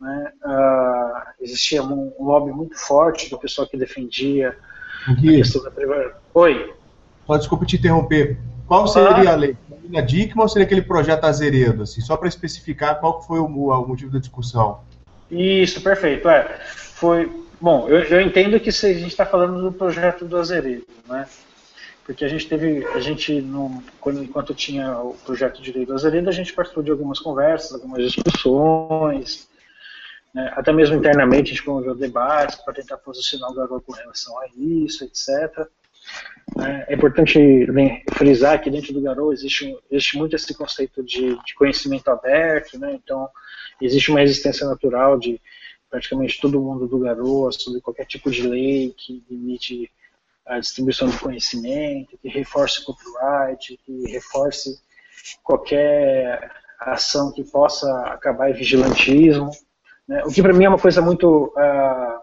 Né, uh, existia um, um, lobby muito forte do pessoal que defendia Gui, a questão da privacidade. Oi? Só desculpa te interromper. Qual seria ah. a lei? A DICMA ou seria aquele projeto Azeredo? Assim, só para especificar qual foi o, o, motivo da discussão. Isso, perfeito. É, foi, bom, eu, eu entendo que a gente está falando do projeto do Azeredo, né? porque a gente teve, a gente, quando, enquanto tinha o projeto de lei do Azeredo, a gente participou de algumas conversas, algumas discussões, né, até mesmo internamente a gente promoveu debates para tentar posicionar o garoto com relação a isso, etc. É, é importante frisar que dentro do Garou existe, existe muito esse conceito de, de conhecimento aberto, né? então existe uma resistência natural de praticamente todo mundo do Garou sobre qualquer tipo de lei que limite a distribuição do conhecimento, que reforce o copyright, que reforce qualquer ação que possa acabar em vigilantismo. Né? O que para mim é uma coisa muito, uh,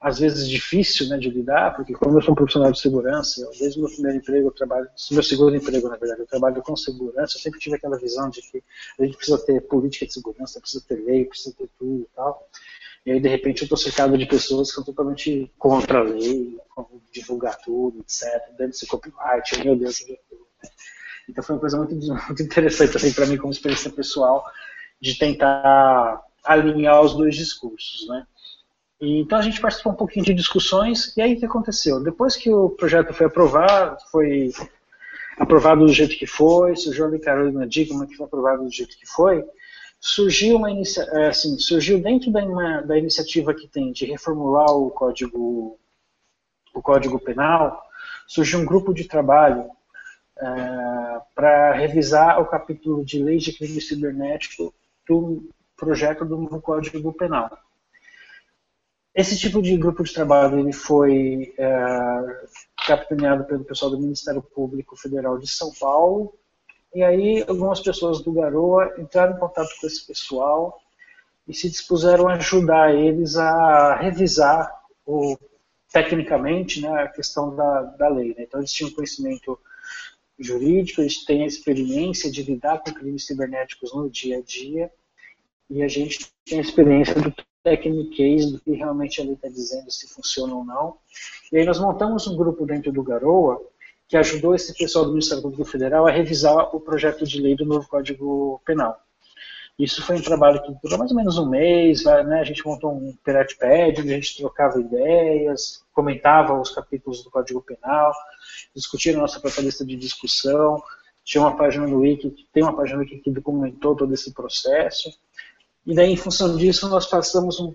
às vezes, difícil né, de lidar, porque como eu sou um profissional de segurança, eu, desde o meu primeiro emprego, eu trabalho, meu segundo emprego, na verdade, eu trabalho com segurança, eu sempre tive aquela visão de que a gente precisa ter política de segurança, precisa ter lei, precisa ter tudo e tal. E aí, de repente, eu estou cercado de pessoas que são totalmente contra a lei, divulgar tudo, etc. Dando-se copyright, meu Deus, meu Deus. Então foi uma coisa muito, muito interessante assim, para mim, como experiência pessoal, de tentar alinhar os dois discursos. Né? Então a gente participou um pouquinho de discussões, e aí o que aconteceu? Depois que o projeto foi aprovado, foi aprovado do jeito que foi, surgiu a Lei Carolina Dickman, que foi aprovado do jeito que foi, surgiu uma é, assim, surgiu dentro da, uma, da iniciativa que tem de reformular o código o código penal surgiu um grupo de trabalho é, para revisar o capítulo de leis de crime cibernético do projeto do novo código penal esse tipo de grupo de trabalho ele foi é, capitaneado pelo pessoal do Ministério Público Federal de São Paulo e aí algumas pessoas do Garoa entraram em contato com esse pessoal e se dispuseram a ajudar eles a revisar o, tecnicamente né, a questão da, da lei. Né? Então eles tinham conhecimento jurídico, eles têm a experiência de lidar com crimes cibernéticos no dia a dia e a gente tem a experiência do case do que realmente a lei está dizendo, se funciona ou não. E aí nós montamos um grupo dentro do Garoa que ajudou esse pessoal do Ministério Público Federal a revisar o projeto de lei do novo Código Penal. Isso foi um trabalho que durou mais ou menos um mês, né? a gente montou um Peratpad, onde a gente trocava ideias, comentava os capítulos do Código Penal, discutia a nossa lista de discussão, tinha uma página no Wiki, tem uma página no Wiki que documentou todo esse processo, e daí, em função disso, nós passamos, um,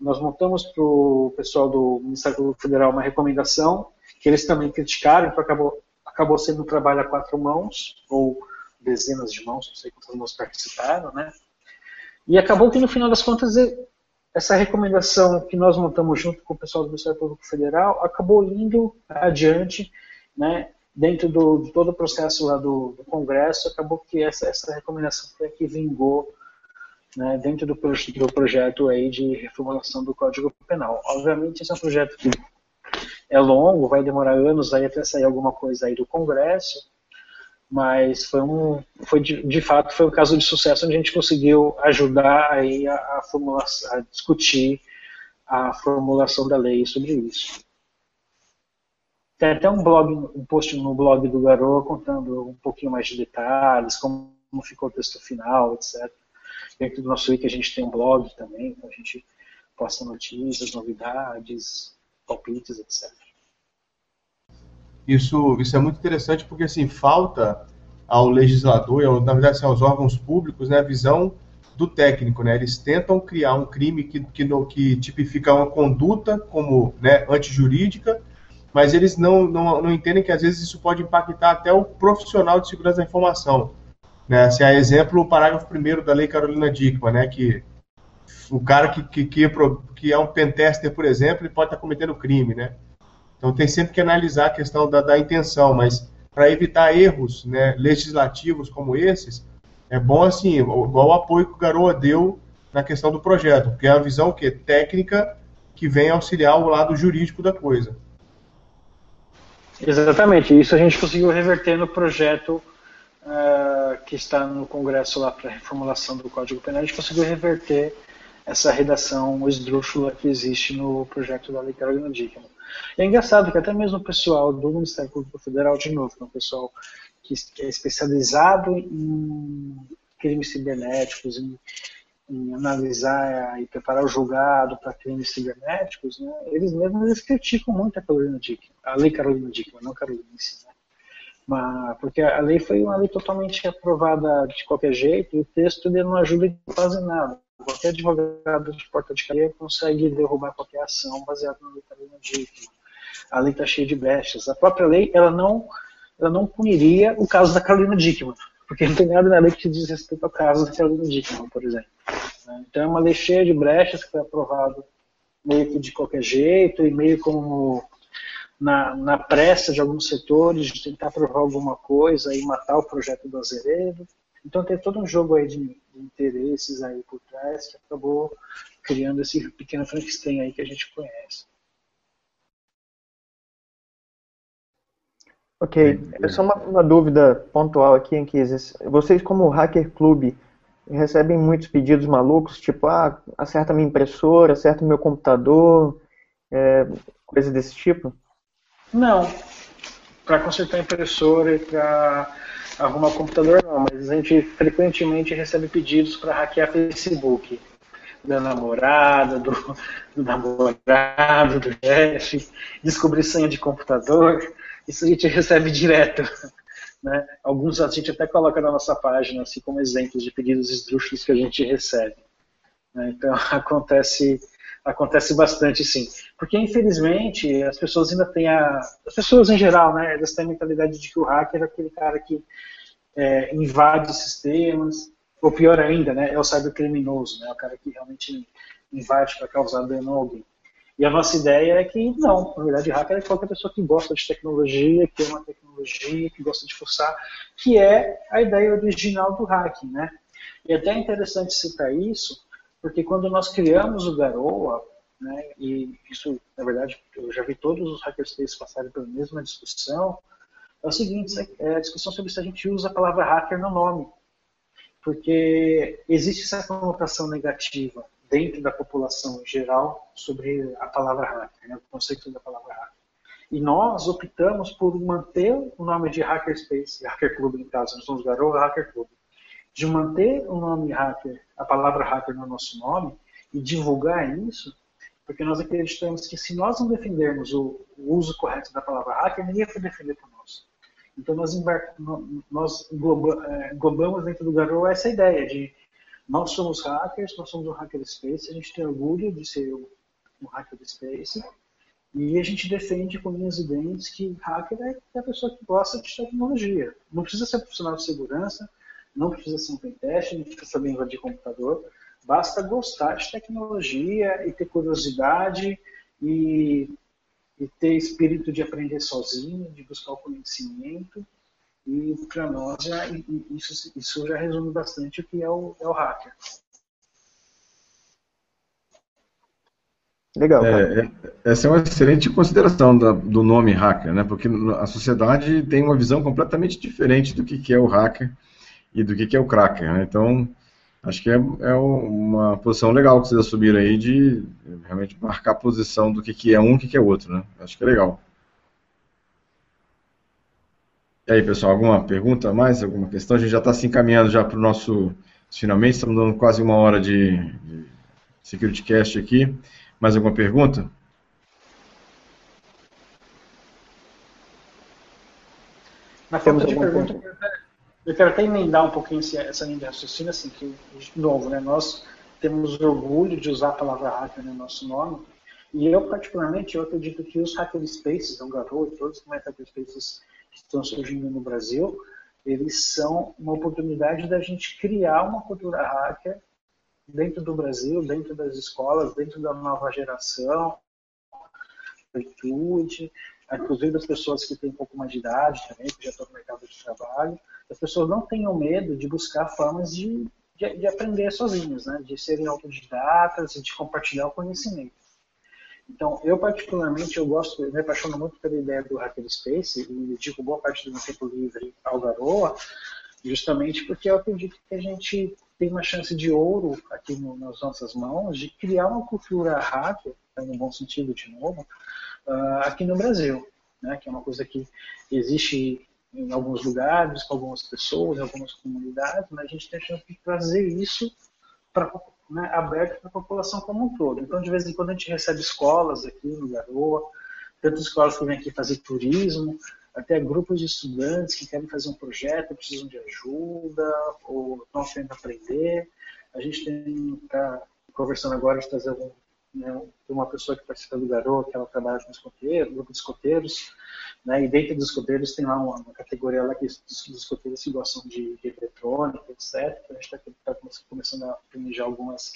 nós montamos para o pessoal do Ministério Público Federal uma recomendação que eles também criticaram, então acabou, acabou sendo um trabalho a quatro mãos, ou dezenas de mãos, não sei quantas mãos participaram, né? E acabou que, no final das contas, essa recomendação que nós montamos junto com o pessoal do Ministério Público Federal acabou indo adiante, né? Dentro do, de todo o processo lá do, do Congresso, acabou que essa, essa recomendação foi a que vingou né, dentro do, do projeto aí de reformulação do Código Penal. Obviamente, esse é um projeto que é longo, vai demorar anos aí até sair alguma coisa aí do Congresso, mas foi um, foi de, de fato foi um caso de sucesso onde a gente conseguiu ajudar aí a, a, a discutir a formulação da lei sobre isso. Tem até um blog, um post no blog do Garoa contando um pouquinho mais de detalhes, como ficou o texto final, etc. Dentro do nosso wiki a gente tem um blog também, então a gente posta notícias, novidades, palpites, etc. Isso, isso é muito interessante porque assim falta ao legislador, ao, na verdade assim, aos órgãos públicos, né, a visão do técnico, né? Eles tentam criar um crime que, que, no, que tipifica uma conduta como né, antijurídica, mas eles não, não, não entendem que às vezes isso pode impactar até o profissional de segurança da informação. Né? É exemplo, o parágrafo 1 da Lei Carolina Dickmann, né, que o cara que, que, que, é, que é um pentester, por exemplo, ele pode estar cometendo crime, né? Então tem sempre que analisar a questão da, da intenção, mas para evitar erros né, legislativos como esses, é bom assim, igual o apoio que o Garoa deu na questão do projeto, porque é uma visão que técnica que vem auxiliar o lado jurídico da coisa. Exatamente, isso a gente conseguiu reverter no projeto uh, que está no Congresso lá para reformulação do Código Penal, a gente conseguiu reverter essa redação esdrúxula que existe no projeto da Lei Carolina Dickmann. E é engraçado que até mesmo o pessoal do Ministério Público Federal, de novo, é um pessoal que, é especializado em crimes cibernéticos, em, em analisar e preparar o julgado para crimes cibernéticos, né, eles mesmos eles criticam muito a Carolina Dickmann, a Lei Carolina Dickmann, não a Carolina né? Mas, porque a lei foi uma lei totalmente aprovada de qualquer jeito e o texto ele não ajuda em quase nada. Qualquer advogado de porta de cadeia consegue derrubar qualquer ação baseada na lei Carolina Dickmann. A lei está cheia de brechas. A própria lei ela não, ela não puniria o caso da Carolina Dickmann, porque não tem nada na lei que diz respeito ao caso da Carolina Dickmann, por exemplo. Então é uma lei cheia de brechas que foi aprovada meio que de qualquer jeito e meio como na, na pressa de alguns setores de tentar provar alguma coisa e matar o projeto do Azeredo. Então tem todo um jogo aí de, de interesses aí por trás que acabou criando esse pequeno Frankenstein aí que a gente conhece. Ok, é só uma, uma, dúvida pontual aqui em que vocês como hacker club recebem muitos pedidos malucos, tipo, ah, acerta minha impressora, acerta meu computador, é, coisa desse tipo? Não, para consertar impressora e para arrumar computador não, mas a gente frequentemente recebe pedidos para hackear Facebook da namorada, do, do namorado, do chefe, descobrir senha de computador. Isso a gente recebe direto. Né? Alguns a gente até coloca na nossa página assim como exemplos de pedidos esdrúxulos que a gente recebe. Né? Então <laughs> acontece acontece bastante sim, porque infelizmente as pessoas ainda têm a as pessoas em geral, né, elas têm a mentalidade de que o hacker é aquele cara que é, invade sistemas, ou pior ainda, né, é o cybercriminoso, né, o cara que realmente invade para causar dano a alguém. E a nossa ideia é que não, na verdade, hacker é qualquer pessoa que gosta de tecnologia, que ama tecnologia, que gosta de forçar, que é a ideia original do hacking, né? E é até interessante citar isso, porque quando nós criamos o Garoa, né, e isso, na verdade, eu já vi todos os hackerspaces passarem pela mesma discussão, é o seguinte, é a discussão sobre se a gente usa a palavra hacker no nome. Porque existe essa conotação negativa dentro da população em geral sobre a palavra hacker, né, o conceito da palavra hacker. E nós optamos por manter o nome de Hackerspace, Hacker Club no caso, nós somos Garoa Hacker Club, de manter o nome hacker, a palavra hacker no nosso nome e divulgar isso, porque nós acreditamos que se nós não defendermos o, uso correto da palavra hacker, ninguém vai defender por nós. Então nós, nós é, englobamos dentro do Garoa essa ideia de nós somos hackers, nós somos um hackerspace, a gente tem orgulho de ser um hackerspace e a gente defende com unhas e dentes que hacker é a pessoa que gosta de tecnologia. Não precisa ser profissional de segurança, não precisa ser um pentest, não precisa saber invadir computador, basta gostar de tecnologia e ter curiosidade e, e ter espírito de aprender sozinho, de buscar o conhecimento e para nós já, isso, isso já resume bastante o que é o, é o hacker. Legal. É, é, essa é uma excelente consideração da, do nome hacker, né? Porque a sociedade tem uma visão completamente diferente do que, que é o hacker e do que, que é o cracker. Né? Então, acho que é, é, uma posição legal que vocês assumiram aí de realmente marcar a posição do que, que é um e o que, que é outro. Né? Acho que é legal. E aí, pessoal, alguma pergunta mais? Alguma questão? A gente já está se encaminhando já para o nosso. Finalmente, estamos dando quase uma hora de, de SecurityCast aqui. Mais alguma pergunta? Na falta de pergunta, eu quero até emendar um pouquinho essa linha de raciocínio, assim, que, de novo, né, nós temos orgulho de usar a palavra hacker no nosso nome, e eu, particularmente, eu acredito que os hackerspaces, o Garoto, todos os hackerspaces que estão surgindo no Brasil, eles são uma oportunidade da gente criar uma cultura hacker dentro do Brasil, dentro das escolas, dentro da nova geração, virtude, inclusive das pessoas que têm um pouco mais de idade também, que já estão no mercado de trabalho, as pessoas não tenham medo de buscar formas de, de, de aprender sozinhas, né? de serem autodidatas e de compartilhar o conhecimento. Então, eu particularmente, eu gosto, eu me apaixono muito pela ideia do Hackerspace e dedico boa parte do meu tempo livre ao Garoa, justamente porque eu acredito que a gente tem uma chance de ouro aqui no, nas nossas mãos de criar uma cultura hacker, no bom sentido de novo, uh, aqui no Brasil, né, que é uma coisa que existe em alguns lugares, com algumas pessoas, em algumas comunidades, mas a gente tem a chance de trazer isso para né, aberto para a população como um todo. Então, de vez em quando, a gente recebe escolas aqui no Garoa, tanto escolas que vêm aqui fazer turismo, até grupos de estudantes que querem fazer um projeto, precisam de ajuda, ou estão querendo aprender. A gente está conversando agora de trazer algum, né, uma pessoa que participa do Garoa, que ela trabalha com escoteiro, grupo de escoteiros, né, e dentro dos escoteiros tem lá uma, uma categoria lá que dos escoteiros que gostam de, de eletrônica, etc. Então a gente está tá começando a planejar algumas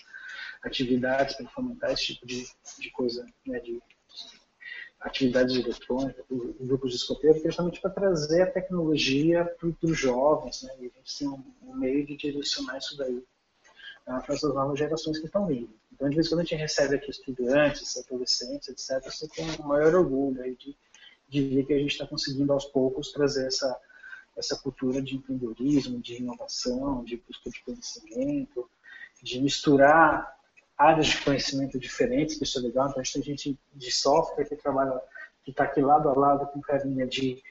atividades para fomentar esse tipo de, de coisa, né, de atividades eletrônicas, grupos de escoteiros, justamente para trazer a tecnologia para os jovens, né, e a gente tem um, um meio de direcionar isso daí uh, para essas novas gerações que estão vindo. Então, de vez em quando a gente recebe aqui estudantes, adolescentes, etc., você tem um maior orgulho aí de de ver que a gente está conseguindo aos poucos trazer essa, essa cultura de empreendedorismo, de inovação, de busca de conhecimento, de misturar áreas de conhecimento diferentes, que isso é legal. Então, a gente tem gente de software que trabalha, que está aqui lado a lado com carinha de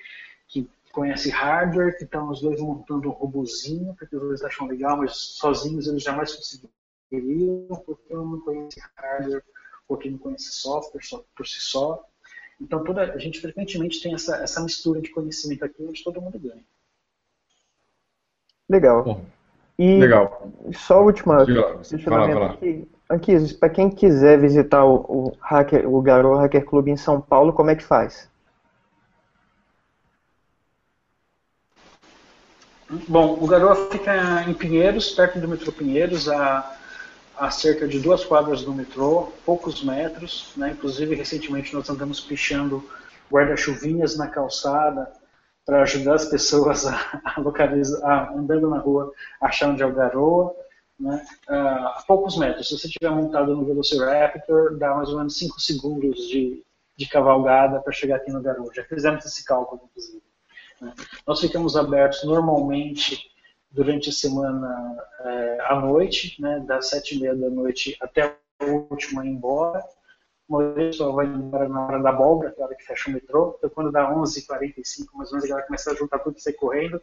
que conhece hardware, que estão os dois montando um robozinho, porque os dois acham legal, mas sozinhos eles jamais conseguiriam, porque um não conhece hardware, ou que não conhece software só, por si só. Então, toda, a gente frequentemente tem essa, essa mistura de conhecimento aqui onde todo mundo ganha. Legal. E legal. só a última questionamento aqui. Anquises, para quem quiser visitar o, o, hacker, o Garou Hacker Club em São Paulo, como é que faz? Bom, o Garoa fica em Pinheiros, perto do metrô Pinheiros, a, a cerca de duas quadras do metrô, poucos metros. Né? Inclusive, recentemente nós andamos pichando guarda-chuvinhas na calçada para ajudar as pessoas <laughs> a, a localizar, a, andando na rua, achar onde é o Garoa. Né? Ah, a poucos metros. Se você estiver montado no Velociraptor, dá mais ou menos 5 segundos de, de cavalgada para chegar aqui no Garoa. Já fizemos esse cálculo, inclusive. né? Nós ficamos abertos normalmente durante a semana é, à noite, né, das sete e meia da noite até o último ir embora. A maioria só vai embora na hora da abóbora, que é a hora que fecha o metrô. Então, quando dá 11h45, mais ou menos, a galera começa a juntar tudo e sair correndo,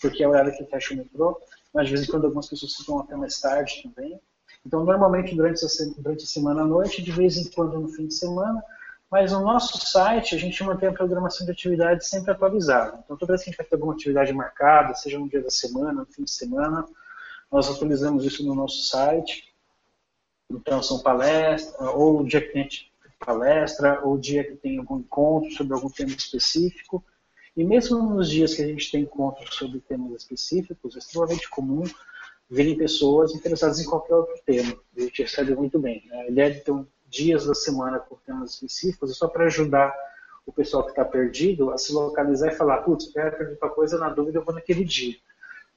porque é a hora que fecha o metrô. Mas, de vez em quando, algumas pessoas ficam até mais tarde também. Então, normalmente, durante a, durante a semana à noite, de vez em quando no fim de semana, mas no nosso site a gente mantém a programação de atividades sempre atualizada. Então toda vez que a gente vai ter alguma atividade marcada, seja no dia da semana, no fim de semana, nós atualizamos isso no nosso site. Então são palestras, ou o dia que tem palestra, ou o dia que tem algum encontro sobre algum tema específico. E mesmo nos dias que a gente tem encontros sobre temas específicos, é extremamente comum virem pessoas interessadas em qualquer outro tema. A gente recebe muito bem. né? A ideia de ter um dias da semana com temas específicos é só para ajudar o pessoal que está perdido a se localizar e falar, putz, eu quero perguntar coisa, na dúvida eu vou naquele dia.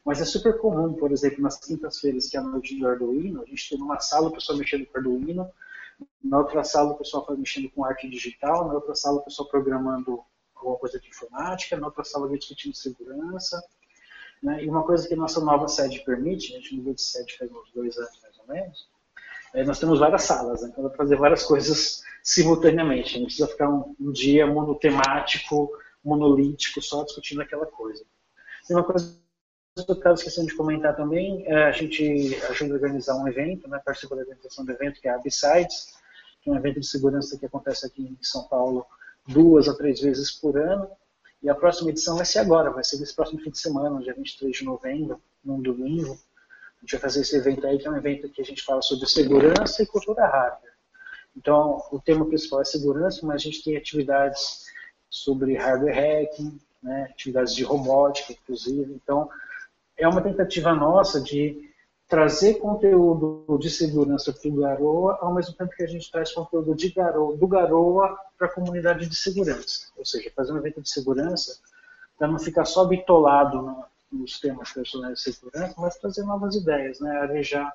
Mas é super comum, por exemplo, nas quintas-feiras, que é a noite do Arduino, a gente tem numa sala o pessoal mexendo com Arduino, na outra sala o pessoal mexendo com arte digital, na outra sala o pessoal programando alguma coisa de informática, na outra sala vai discutindo segurança. Né? E uma coisa que a nossa nova sede permite, a gente mudou de sede faz uns dois anos mais ou menos, nós temos várias salas, né? então dá para fazer várias coisas simultaneamente. Não precisa ficar um, um dia monotemático, monolítico, só discutindo aquela coisa. E uma coisa que eu estava esquecendo de comentar também, é, a gente ajuda a organizar um evento, né, participa da organização do evento, que é a Besides, que é um evento de segurança que acontece aqui em São Paulo duas a três vezes por ano. E a próxima edição vai ser agora, vai ser nesse próximo fim de semana, dia 23 de novembro, num domingo. Gente vai fazer esse evento aí, que é um evento que a gente fala sobre segurança e cultura hacker. Então, o tema principal é segurança, mas a gente tem atividades sobre hardware hacking, né, atividades de robótica, inclusive. Então, é uma tentativa nossa de trazer conteúdo de segurança para o Garoa, ao mesmo tempo que a gente traz conteúdo de Garoa, do Garoa para a comunidade de segurança. Ou seja, fazer um evento de segurança para não ficar só bitolado na, nos temas personagens de segurança, mas trazer novas ideias, né? arejar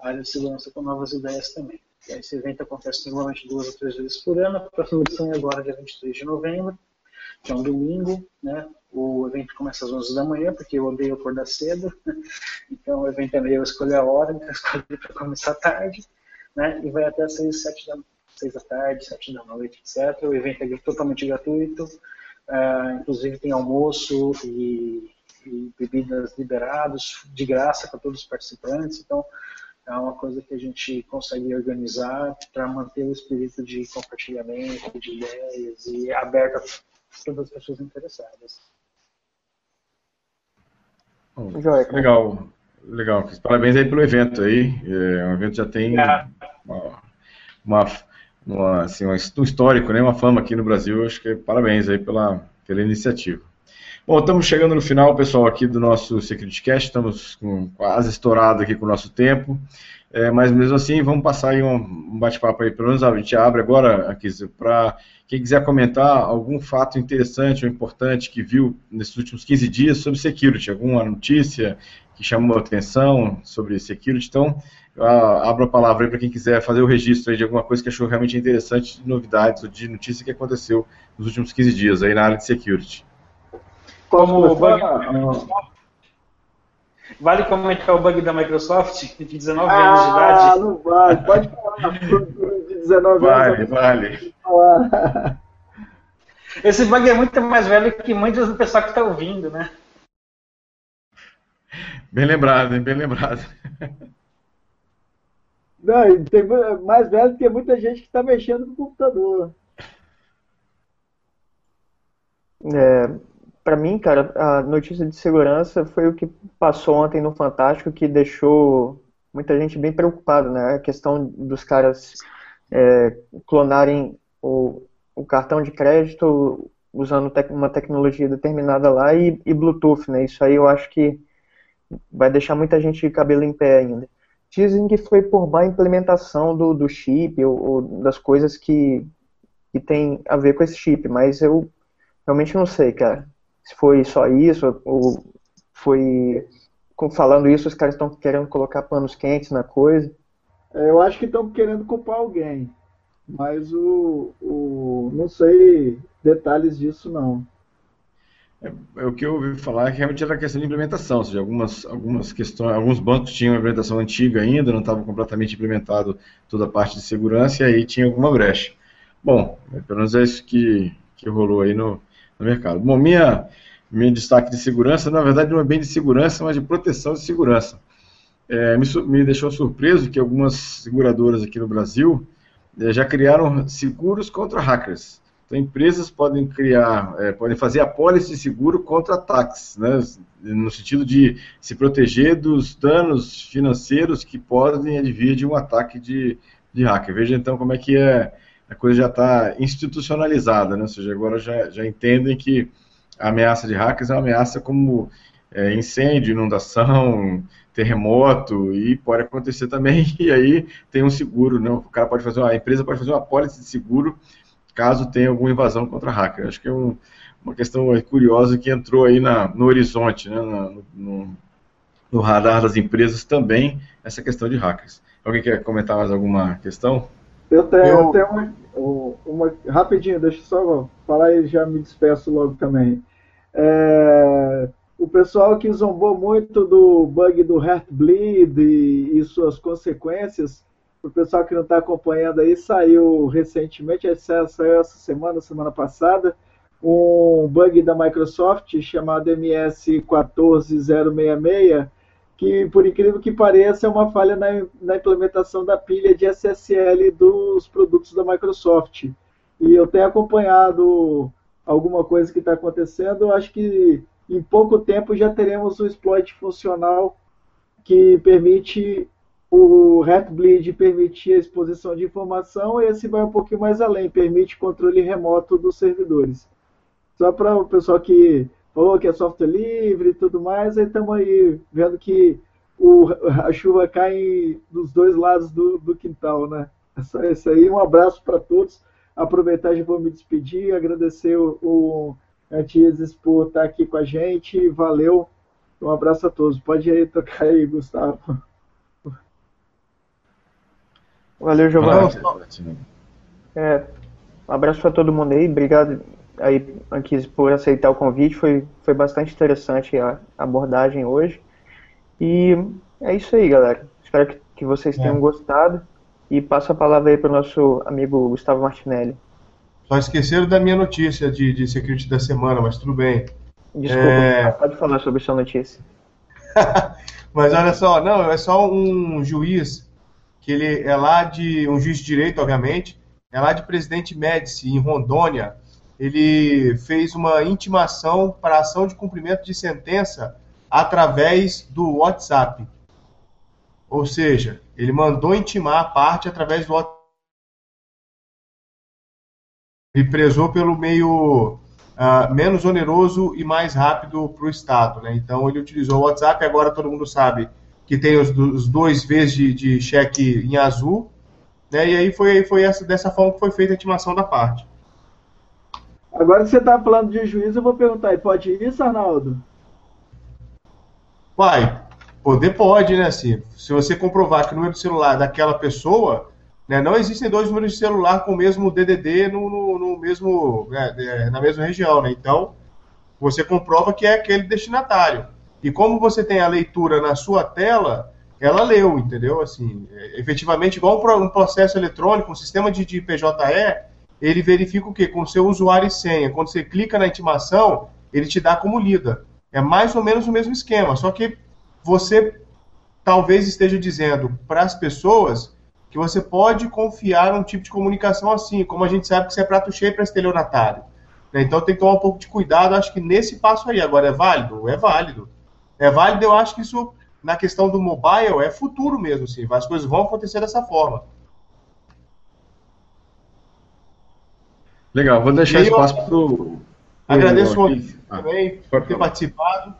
a área de segurança com novas ideias também. E esse evento acontece normalmente duas ou três vezes por ano. A próxima edição é agora, dia 23 de novembro, que é um domingo. Né? O evento começa às 11 da manhã, porque eu odeio acordar cedo. <laughs> Então, o evento é meio eu escolher a hora, então eu escolhi para começar tarde. Né? E vai até às 6, 7 da, 6 da tarde, 7 da noite, etc. O evento é totalmente gratuito. Uh, inclusive, tem almoço e, e bebidas liberados de graça para todos os participantes. Então, é uma coisa que a gente consegue organizar para manter o espírito de compartilhamento, de ideias e aberto a todas as pessoas interessadas. Joia. Legal, legal. Parabéns aí pelo evento aí. É, o evento já tem uma, uma, uma, assim, um histórico, né? uma fama aqui no Brasil. Acho que parabéns aí pela, pela iniciativa. Bom, estamos chegando no final, pessoal, aqui do nosso Security Cast. Estamos quase estourado aqui com o nosso tempo. É, mas mesmo assim, vamos passar aí um, um bate-papo aí. Pelo menos a gente abre agora, aqui para quem quiser comentar algum fato interessante ou importante que viu nesses últimos 15 dias sobre security, alguma notícia que chamou atenção sobre security. Então, eu abro a palavra aí para quem quiser fazer o registro de alguma coisa que achou realmente interessante, de novidades ou de notícia que aconteceu nos últimos 15 dias aí na área de security. Como o bug Vale comentar o bug da Microsoft <laughs> de 19 ah, anos de idade? Ah, não vale. Pode falar. <laughs> De 19 vale, anos. Vale, vale. <laughs> Esse bug é muito mais velho que muitos do pessoal que está ouvindo, né? Bem lembrado, hein? Bem lembrado. Não, tem mais velho do que muita gente que está mexendo no computador. É, para mim, cara, a notícia de segurança foi o que passou ontem no Fantástico, que deixou muita gente bem preocupada, né? A questão dos caras é, clonarem o, o, cartão de crédito usando tec uma tecnologia determinada lá e, e, Bluetooth, né? Isso aí eu acho que vai deixar muita gente de cabelo em pé ainda. Dizem que foi por má implementação do, do chip ou, ou das coisas que, que tem a ver com esse chip, mas eu realmente não sei, cara. Se foi só isso ou foi falando isso, os caras estão querendo colocar panos quentes na coisa. É, eu acho que estão querendo culpar alguém, mas o, o não sei detalhes disso não. É, é, o que eu ouvi falar é que realmente era questão de implementação, ou seja, algumas, algumas questões, alguns bancos tinham uma implementação antiga ainda, não estava completamente implementado toda a parte de segurança e aí tinha alguma brecha. Bom, pelo menos é isso que, que rolou aí no, no mercado. Bom, minha, meu destaque de segurança, na verdade, não é bem de segurança, mas de proteção de segurança. É, me, me, deixou surpreso que algumas seguradoras aqui no Brasil é, já criaram seguros contra hackers. Então, empresas podem criar, é, podem fazer apólice de seguro contra ataques, né, no sentido de se proteger dos danos financeiros que podem advir de um ataque de, de hacker. Veja então como é que é, a coisa já está institucionalizada, né, ou seja, agora já, já entendem que a ameaça de hackers é uma ameaça como é, incêndio, inundação, terremoto e pode acontecer também <laughs> e aí tem um seguro, né? O cara pode fazer uma, a empresa pode fazer uma apólice de seguro caso tenha alguma invasão contra hacker. Acho que é um, uma questão curiosa que entrou aí na, no horizonte, né, no, no, no, radar das empresas também, essa questão de hackers. Alguém quer comentar mais alguma questão? Eu tenho, eu... eu tenho uma, Rapidinho, deixa eu só falar e já me despeço logo também. É, o pessoal que zombou muito do bug do Heartbleed e, e suas consequências o pessoal que não está acompanhando aí, saiu recentemente, saiu essa semana, semana passada, um bug da Microsoft chamado MS14066, que por incrível que pareça é uma falha na, na implementação da pilha de SSL dos produtos da Microsoft. E eu tenho acompanhado alguma coisa que está acontecendo, eu acho que em pouco tempo já teremos um exploit funcional que permite o Heartbleed permitia a exposição de informação, esse vai um pouquinho mais além, permite controle remoto dos servidores. Só para o pessoal que falou que é software livre e tudo mais, aí estamos aí vendo que o, a chuva cai dos dois lados do, do quintal, né? É isso aí, um abraço para todos. Aproveitar e vou me despedir, agradecer o, o por estar aqui com a gente, valeu. Um abraço a todos. Pode ir aí tocar aí, Gustavo. Valeu, Giovanni. É, um abraço para todo mundo aí. Obrigado aí, Anquis, por aceitar o convite. Foi, foi bastante interessante a abordagem hoje. E é isso aí, galera. Espero que, que vocês é. tenham gostado. E passo a palavra aí para o nosso amigo Gustavo Martinelli. Só esqueceram da minha notícia de, de security da semana, mas tudo bem. Desculpa, é... pode falar sobre sua notícia. <laughs> mas olha só, não, é só um juiz que ele é lá de um juiz de direito, obviamente, é lá de Presidente Médici, em Rondônia. Ele fez uma intimação para ação de cumprimento de sentença através do WhatsApp. Ou seja, ele mandou intimar a parte através do WhatsApp. Ele prezou pelo meio uh, menos oneroso e mais rápido para o Estado. Né? Então, ele utilizou o WhatsApp, agora todo mundo sabe que tem os, os dois vezes de, de, cheque em azul, né? E aí foi, foi essa, dessa forma que foi feita a estimação da parte. Agora que você está falando de juiz, eu vou perguntar, pode isso, Arnaldo? Vai, poder pode, né? Assim, se você comprovar que o número de celular daquela pessoa, né, não existem dois números de celular com o mesmo DDD no, no, no mesmo, né, na mesma região, né? Então, você comprova que é aquele destinatário. E como você tem a leitura na sua tela, ela leu, entendeu? Assim, é, efetivamente, igual um processo eletrônico, um sistema de, de PJE, ele verifica o quê? Com seu usuário e senha. Quando você clica na intimação, ele te dá como lida. É mais ou menos o mesmo esquema, só que você talvez esteja dizendo para as pessoas que você pode confiar num tipo de comunicação assim, como a gente sabe que isso é prato cheio para estelionatário. Né? Então tem que tomar um pouco de cuidado, acho que nesse passo aí. Agora, é válido? É válido. É válido, eu acho que isso, na questão do mobile, é futuro mesmo, sim. As coisas vão acontecer dessa forma. Legal, vou deixar espaço para o. Agradeço muito também por ter participado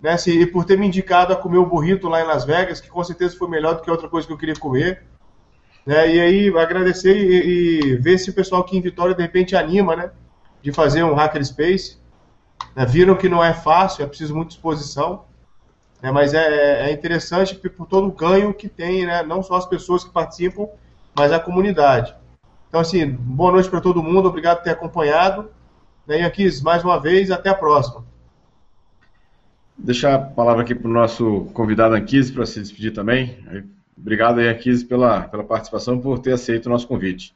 né, se, e por ter me indicado a comer o burrito lá em Las Vegas, que com certeza foi melhor do que outra coisa que eu queria comer. Né, e aí agradecer e, e, ver se o pessoal aqui em Vitória de repente anima, né? De fazer um Hackerspace. Né, viram que não é fácil, é preciso muita disposição. Né, mas é, é interessante por todo o ganho que tem, né? Não só as pessoas que participam, mas a comunidade. Então, assim, boa noite para todo mundo, obrigado por ter acompanhado. E aqui, mais uma vez, até a próxima. Deixar a palavra aqui para o nosso convidado Anquise para se despedir também. Obrigado aí, Anquise, pela, pela participação por ter aceito o nosso convite.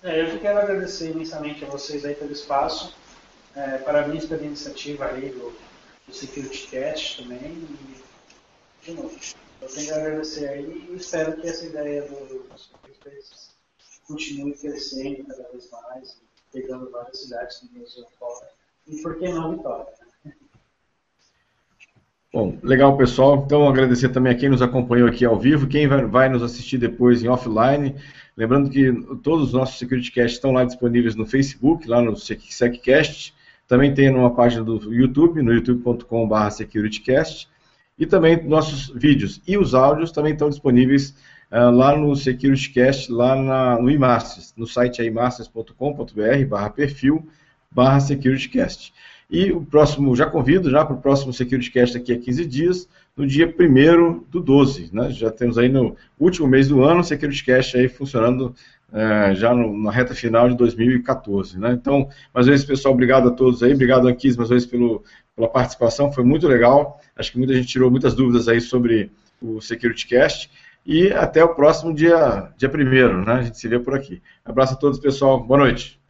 É, eu quero agradecer imensamente a vocês aí pelo espaço. É, parabéns pela iniciativa aí do, do Security Cast também. E, de novo, eu tenho que agradecer aí e espero que essa ideia do, do continue crescendo cada vez mais, pegando várias cidades no Brasil fora. E por que não Vitória? Bom, legal pessoal. Então agradecer também a quem nos acompanhou aqui ao vivo, quem vai, vai nos assistir depois em offline. Lembrando que todos os nossos SecurityCast estão lá disponíveis no Facebook, lá no SecCast. Também tem numa página do YouTube, no youtube.com.br SecurityCast. E também nossos vídeos e os áudios também estão disponíveis lá no SecurityCast, lá na, no iMasters, no site imasters.com.br barra perfil barra SecurityCast. E o próximo, já convido já para o próximo SecurityCast daqui a 15 dias, no dia 1 do 12. Né? Já temos aí no último mês do ano o SecurityCast aí funcionando é, já no, na reta final de 2014. Né? Então, mais uma vez, pessoal, obrigado a todos aí, obrigado, Anquis, mais uma vez pelo, pela participação, foi muito legal. Acho que muita gente tirou muitas dúvidas aí sobre o SecurityCast. E até o próximo dia, dia 1 né? A gente se vê por aqui. Abraço a todos, pessoal. Boa noite.